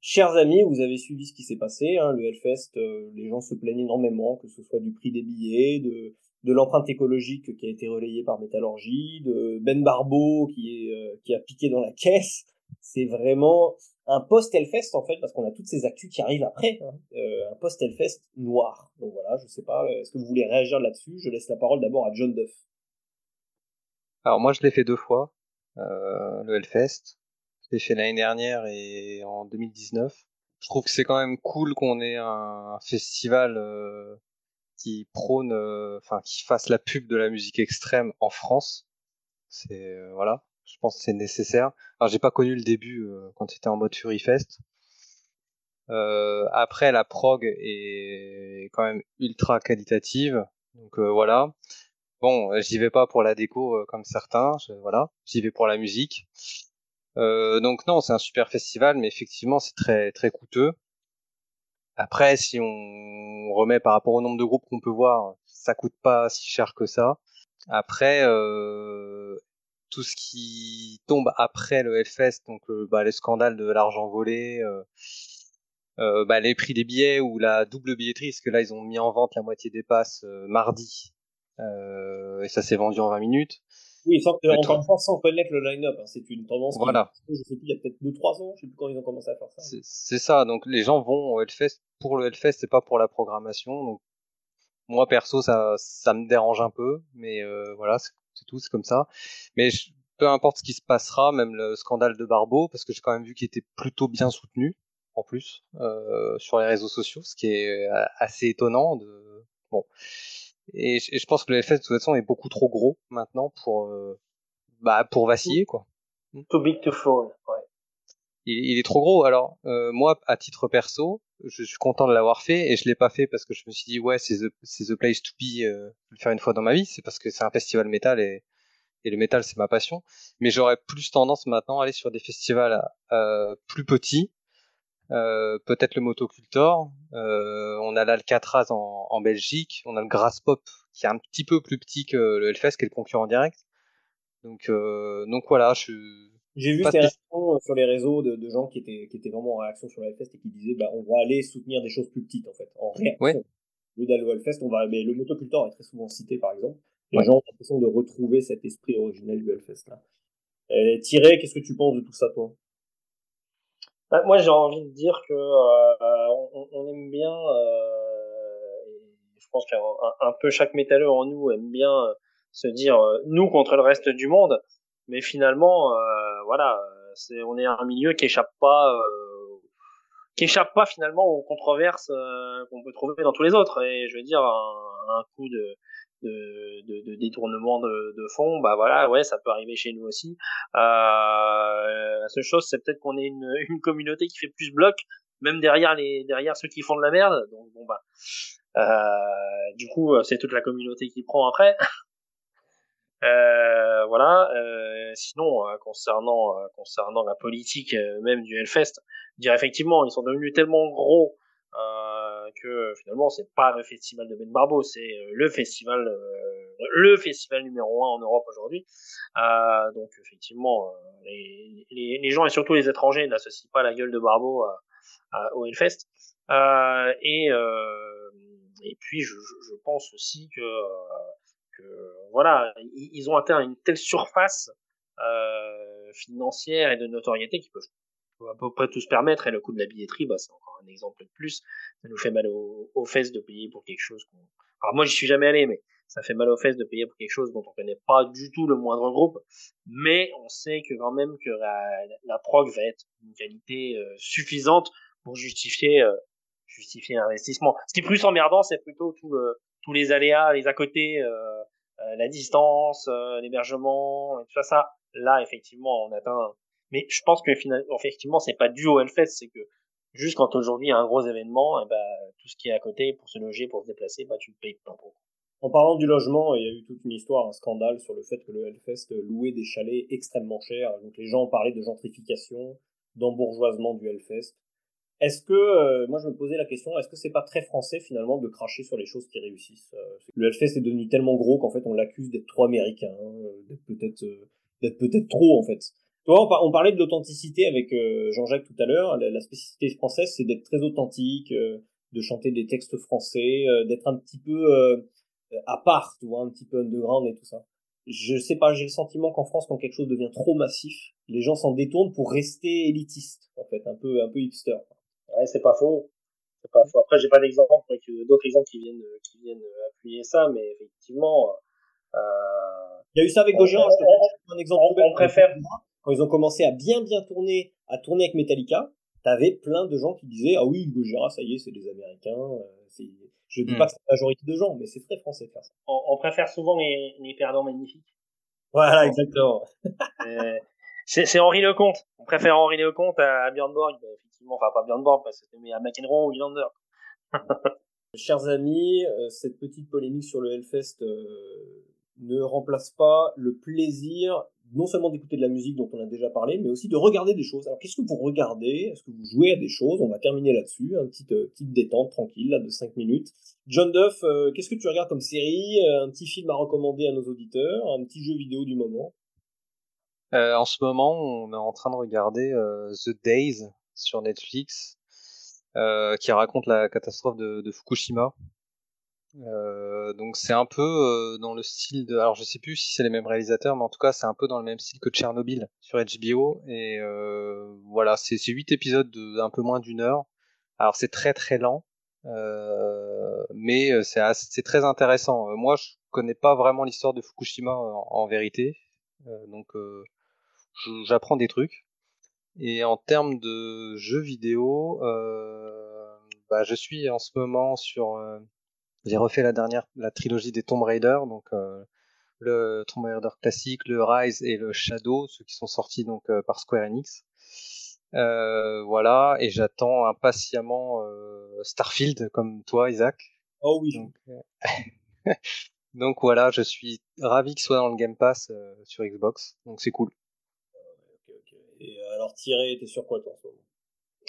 Chers amis, vous avez suivi ce qui s'est passé. Hein, le Hellfest, euh, les gens se plaignent énormément, que ce soit du prix des billets, de, de l'empreinte écologique qui a été relayée par Métallurgie, de Ben Barbeau qui, euh, qui a piqué dans la caisse. C'est vraiment un post-Hellfest en fait, parce qu'on a toutes ces actus qui arrivent après, hein. euh, un post-Hellfest noir. Donc voilà, je sais pas, est-ce que vous voulez réagir là-dessus? Je laisse la parole d'abord à John Duff. Alors moi je l'ai fait deux fois, euh, le Hellfest. Je l'ai fait l'année dernière et en 2019. Je trouve que c'est quand même cool qu'on ait un, festival euh, qui prône, euh, enfin qui fasse la pub de la musique extrême en France. C'est euh, voilà, je pense que c'est nécessaire. Alors j'ai pas connu le début euh, quand c'était en mode Fury Fest. Euh, après la prog est quand même ultra qualitative, donc euh, voilà. Bon, j'y vais pas pour la déco comme certains, voilà, j'y vais pour la musique. donc non, c'est un super festival, mais effectivement c'est très très coûteux. Après, si on remet par rapport au nombre de groupes qu'on peut voir, ça coûte pas si cher que ça. Après, euh, tout ce qui tombe après le Hellfest, donc euh, bah, les scandales de l'argent volé, euh, euh, bah, les prix des billets ou la double billetterie, parce que là ils ont mis en vente la moitié des passes mardi et ça s'est vendu en 20 minutes. Oui, sans, encore une fois, sans connaître le line-up, hein, c'est une tendance. Voilà. Qui, je sais plus, il y a peut-être 2-3 ans, je sais plus quand ils ont commencé à faire ça. C'est ça, donc les gens vont au Hellfest pour le Hellfest, c'est pas pour la programmation. Donc moi perso, ça, ça me dérange un peu, mais voilà, c'est tout, c'est comme ça. Mais peu importe ce qui se passera, même le scandale de Barbeau, parce que j'ai quand même vu qu'il était plutôt bien soutenu, en plus, euh, sur les réseaux sociaux, ce qui est euh, assez étonnant. Bon. Et, je pense que le FS, de toute façon, est beaucoup trop gros maintenant pour, euh, bah, pour vaciller, quoi. Too big to fall. Il, il est trop gros. Alors, euh, moi, à titre perso, je suis content de l'avoir fait et je l'ai pas fait parce que je me suis dit ouais c'est the, the place to be euh, le faire une fois dans ma vie. C'est parce que c'est un festival métal et, et le métal c'est ma passion. Mais j'aurais plus tendance maintenant à aller sur des festivals euh, plus petits. Euh, peut-être le motocultor. Euh, on a l'Alcatraz en, en, Belgique. On a le Grasspop qui est un petit peu plus petit que le Hellfest qui est le concurrent direct. Donc euh, donc voilà je j'ai vu ces réactions euh, sur les réseaux de, de, gens qui étaient, qui étaient vraiment en réaction sur le Hellfest et qui disaient bah, on va aller soutenir des choses plus petites en fait, en réaction. Ouais. Le lieu Hellfest, on va, mais le motocultor est très souvent cité par exemple. Les ouais. gens ont l'impression de retrouver cet esprit originel du Hellfest là. Et Thierry, qu'est-ce que tu penses de tout ça toi? Bah, Moi j'ai envie de dire que euh, on, on, aime bien, euh, je pense qu'un un peu chaque métalleur en nous aime bien euh, se dire euh, nous contre le reste du monde mais finalement euh, voilà c'est on est un milieu qui échappe pas euh, qui échappe pas finalement aux controverses euh, qu'on peut trouver dans tous les autres. Et je veux dire un, coup de de, de, détournement de, de fonds bah voilà ouais ça peut arriver chez nous aussi. Euh, la seule chose c'est peut-être qu'on est une, *laughs* une communauté qui fait plus bloc même derrière les derrière ceux qui font de la merde. Donc bon bah euh, du coup c'est toute la communauté qui prend après Euh, voilà. Euh, sinon, euh, concernant euh, concernant la politique euh, même du Hellfest, dire effectivement, ils sont devenus tellement gros que finalement, c'est pas le festival de Ben Barbo, c'est le festival le festival numéro un en Europe aujourd'hui. donc effectivement, les, les, gens et surtout les étrangers n'associent pas la gueule de Barbo au Hellfest. et et puis je, je, pense aussi que voilà, ils ont atteint une telle surface euh, financière et de notoriété qu'ils peuvent à peu près tout se permettre. Et le coût de la billetterie, bah, c'est encore un exemple de plus. Ça nous fait mal aux, fesses de payer pour quelque chose qu'on. Alors moi, j'y suis jamais allé, mais ça fait mal aux fesses de payer pour quelque chose dont on connaît pas du tout le moindre groupe. Mais on sait que quand même que la, la prog va être d'une qualité euh, suffisante pour justifier euh, justifier l'investissement. Ce qui est plus emmerdant, c'est plutôt tout le, tous les aléas, les à côté. Euh, la distance, euh, l'hébergement, tout ça, là, effectivement, on atteint. Mais je pense que finalement, effectivement, c'est pas dû au Hellfest, c'est que juste quand aujourd'hui il y a un gros événement, et eh ben, tout ce qui est à côté pour se loger, pour se déplacer, bah, tu le payes pas pour. En parlant du logement, il y a eu toute une histoire, un scandale sur le fait que le Hellfest louait des chalets extrêmement chers. Donc les gens parlaient de gentrification, d'embourgeoisement du Hellfest. Est-ce que, euh, moi je me posais la question, est-ce que c'est pas très français finalement de cracher sur les choses qui réussissent euh, Le Hellfest est devenu tellement gros qu'en fait on l'accuse d'être trop américain, hein, d'être peut-être d'être peut-être trop en fait. Toi, on, parlait de l'authenticité avec Jean-Jacques tout à l'heure. La, spécificité française, c'est d'être très authentique, de chanter des textes français, d'être un petit peu à part, tu vois, un petit peu underground et tout ça. Je sais pas, j'ai le sentiment qu'en France, quand quelque chose devient trop massif, les gens s'en détournent pour rester élitistes, en fait, un peu, un peu hipster. Ouais, c'est pas faux. C'est pas faux. Après, j'ai pas d'exemple, d'autres exemples qui viennent, qui viennent appuyer ça, mais effectivement, euh, il y a eu ça avec Gojira, je te un exemple. On, on préfère. Quand ils ont commencé à bien bien tourner, à tourner avec Metallica, t'avais plein de gens qui disaient ah oui Gojira ça y est c'est des Américains. Euh, je dis hmm. pas que c'est la majorité de gens, mais c'est très français de faire ça. On, on préfère souvent les, les perdants magnifiques. Voilà exactement. euh, c'est Henri Lecomte. On préfère Henri Lecomte à, Björn Borg. Effectivement, enfin pas Björn Borg c'était à McEnroe ou Wilander. *laughs* Chers amis, euh, cette petite polémique sur le Hellfest euh, ne remplace pas le plaisir non seulement d'écouter de la musique dont on a déjà parlé, mais aussi de regarder des choses. Alors qu'est-ce que vous regardez? Est-ce que vous jouez à des choses? On va terminer là-dessus, un petit euh, petite détente tranquille là de 5 minutes. John Duff, qu'est-ce que tu regardes comme série? Un petit film à recommander à nos auditeurs? Un petit jeu vidéo du moment? Euh, en ce moment, on est en train de regarder euh, The Days sur Netflix, euh, qui raconte la catastrophe de, de Fukushima. Euh, donc c'est un peu euh, dans le style de, alors je sais plus si c'est les mêmes réalisateurs, mais en tout cas c'est un peu dans le même style que Tchernobyl sur HBO. Et euh, voilà, c'est huit épisodes de un peu moins d'une heure. Alors c'est très très lent, mais c'est très intéressant. moi je connais pas vraiment l'histoire de Fukushima en, en vérité, donc j'apprends des trucs. Et en termes de jeux vidéo, euh, bah, je suis en ce moment sur. Euh, j'ai refait la dernière, la trilogie des Tomb Raider, donc euh, le Tomb Raider classique, le Rise et le Shadow, ceux qui sont sortis donc euh, par Square Enix. Euh, voilà, et j'attends impatiemment Starfield comme toi, Isaac. Oh oui. Donc, *laughs* donc voilà, je suis ravi qu'il soit dans le Game Pass sur Xbox, donc c'est cool. Et euh, alors, Thierry, t'es sur quoi toi en ce moment?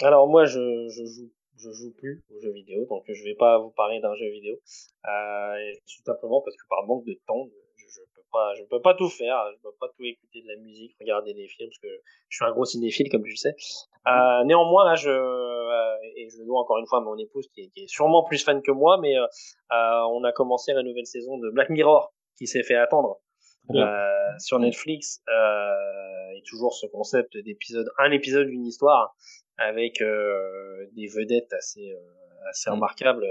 Alors moi, je, je joue je joue plus aux jeux vidéo, donc je vais pas vous parler d'un jeu vidéo, euh, tout simplement parce que par manque de temps, je, je peux pas, je peux pas tout faire, je peux pas tout écouter de la musique, regarder des films, parce que je suis un gros cinéphile comme tu le sais. Euh, néanmoins, là, je euh, et je le dois encore une fois à mon épouse qui est, qui est sûrement plus fan que moi, mais euh, on a commencé la nouvelle saison de Black Mirror qui s'est fait attendre. Euh, sur Netflix euh, et toujours ce concept d'épisode un épisode une histoire avec euh, des vedettes assez euh, assez mm. remarquables.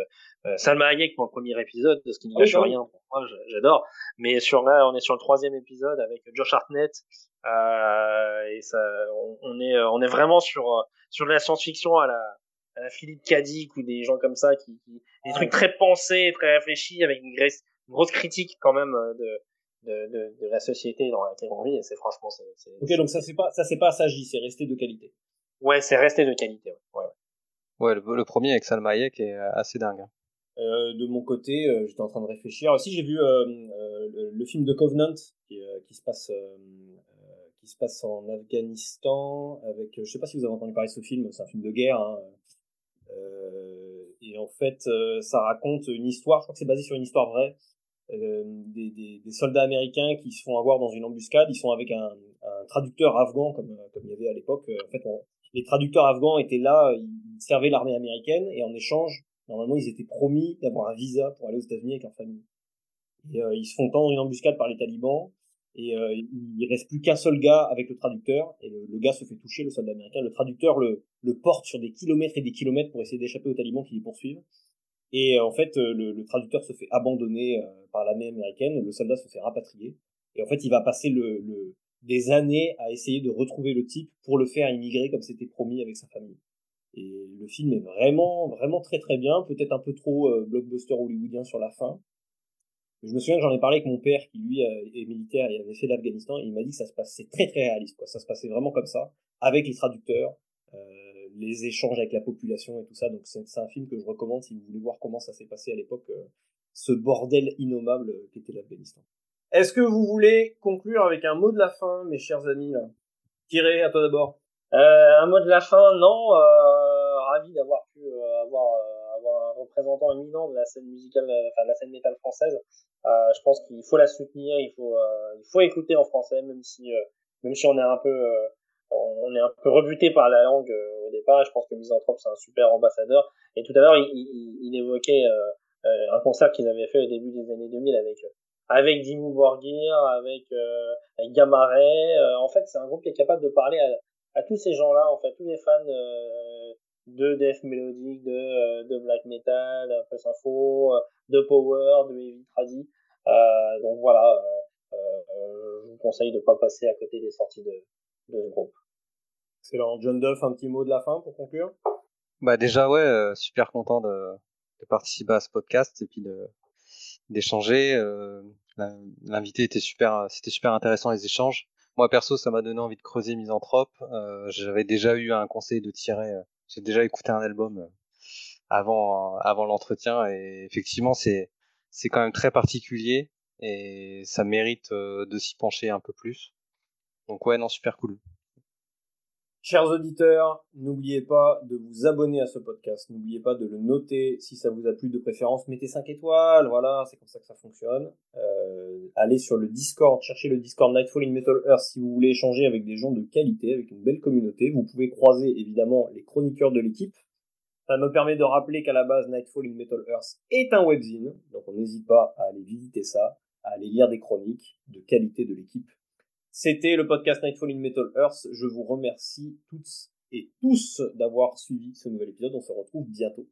Euh, Salma Hayek pour le premier épisode de ce qui ne gâche rien pour moi j'adore. Mais sur là on est sur le troisième épisode avec Josh Hartnett et ça on, on, est on est vraiment sur sur de la science-fiction à la à la Philippe Cadic ou des gens comme ça qui, qui des trucs très pensés très réfléchis avec une, une grosse critique quand même de de, de, de, la société dans laquelle on vit et c'est franchement c'est ok donc ça c'est pas ça c'est pas assagi c'est resté de qualité ouais c'est resté de qualité ouais, ouais. ouais le, le, premier avec Salma Hayek est assez dingue hein. Euh, de mon côté, euh, j'étais en train de réfléchir. Aussi, j'ai vu euh, le, film de Covenant qui, qui se passe qui se passe en Afghanistan avec je sais pas si vous avez entendu parler de ce film, c'est un film de guerre. Hein. et en fait, ça raconte une histoire. Je crois que c'est basé sur une histoire vraie. Des, des, soldats américains qui se font avoir dans une embuscade. Ils sont avec un, traducteur afghan comme comme il y avait à l'époque. En fait, les traducteurs afghans étaient là, ils servaient l'armée américaine et en échange, Normalement, ils étaient promis d'avoir un visa pour aller aux États-Unis avec leur famille. Et euh, ils se font tendre une embuscade par les talibans. Et euh, il reste plus qu'un seul gars avec le traducteur. Et le, gars se fait toucher, le soldat américain. Le traducteur le, le porte sur des kilomètres et des kilomètres pour essayer d'échapper aux talibans qui les poursuivent. Et euh, en fait, euh, le, traducteur se fait abandonner par l'armée américaine. Le soldat se fait rapatrier. Et en fait, il va passer des années à essayer de retrouver le type pour le faire immigrer comme c'était promis avec sa famille. Et le film est vraiment, vraiment très très bien, peut-être un peu trop euh, blockbuster hollywoodien sur la fin. Je me souviens que j'en ai parlé avec mon père qui lui euh, est militaire et avait fait l'Afghanistan et il m'a dit que ça se passait très très réaliste. Ça se passait vraiment comme ça, avec les traducteurs, euh, les échanges avec la population et tout ça. Donc c'est un film que je recommande si vous voulez voir comment ça s'est passé à l'époque, ce bordel innommable qu'était l'Afghanistan. Est-ce que vous voulez conclure avec un mot de la fin, mes chers amis là? Tirez, à toi d'abord. Euh, un mot de la fin, non. Euh, ravi d'avoir pu euh, avoir, euh, avoir un représentant éminent de la scène musicale, enfin de la scène métal française. je pense qu'il faut la soutenir, il faut, il faut écouter en français, même si, même si on est un peu, on est un peu rebuté par la langue au départ. Je pense que Misanthrope c'est un super ambassadeur. Et tout à l'heure, il, il, il, évoquait un concert qu'ils avaient fait au début des années 2000 avec avec Dimmu Borgir, avec, euh, en fait, c'est un groupe qui est capable de parler à, tous ces gens-là, en fait, tous les fans euh, de death mélodique, de, euh, black metal, un peu euh, de power, de heavy tradi. donc voilà, je vous conseille de pas passer à côté des sorties de ce groupe. Excellent. John Duff, un petit mot de la fin pour conclure? Bah déjà ouais, super content de, participer à ce podcast et puis d'échanger. L'invité était super, c'était super intéressant les échanges. Moi perso, ça m'a donné envie de creuser Misanthrope. Euh, J'avais déjà eu un conseil de tirer. Euh, j'ai déjà écouté un album euh, avant l'entretien et effectivement c'est quand même très particulier et ça mérite euh, de s'y pencher un peu plus. Donc ouais non super cool. Chers auditeurs, n'oubliez pas de vous abonner à ce podcast. N'oubliez pas de le noter si ça vous a plu de préférence. Mettez 5 étoiles, voilà, c'est comme ça que ça fonctionne. Euh, allez sur le Discord, cherchez le Discord Nightfall in Metal Earth si vous voulez échanger avec des gens de qualité, avec une belle communauté. Vous pouvez croiser évidemment les chroniqueurs de l'équipe. Ça me permet de rappeler qu'à la base Nightfall in Metal Earth est un webzine, donc on n'hésite pas à aller visiter ça, à aller lire des chroniques de qualité de l'équipe c'était le podcast Nightfall in Metal Earth. Je vous remercie toutes et tous d'avoir suivi ce nouvel épisode. On se retrouve bientôt.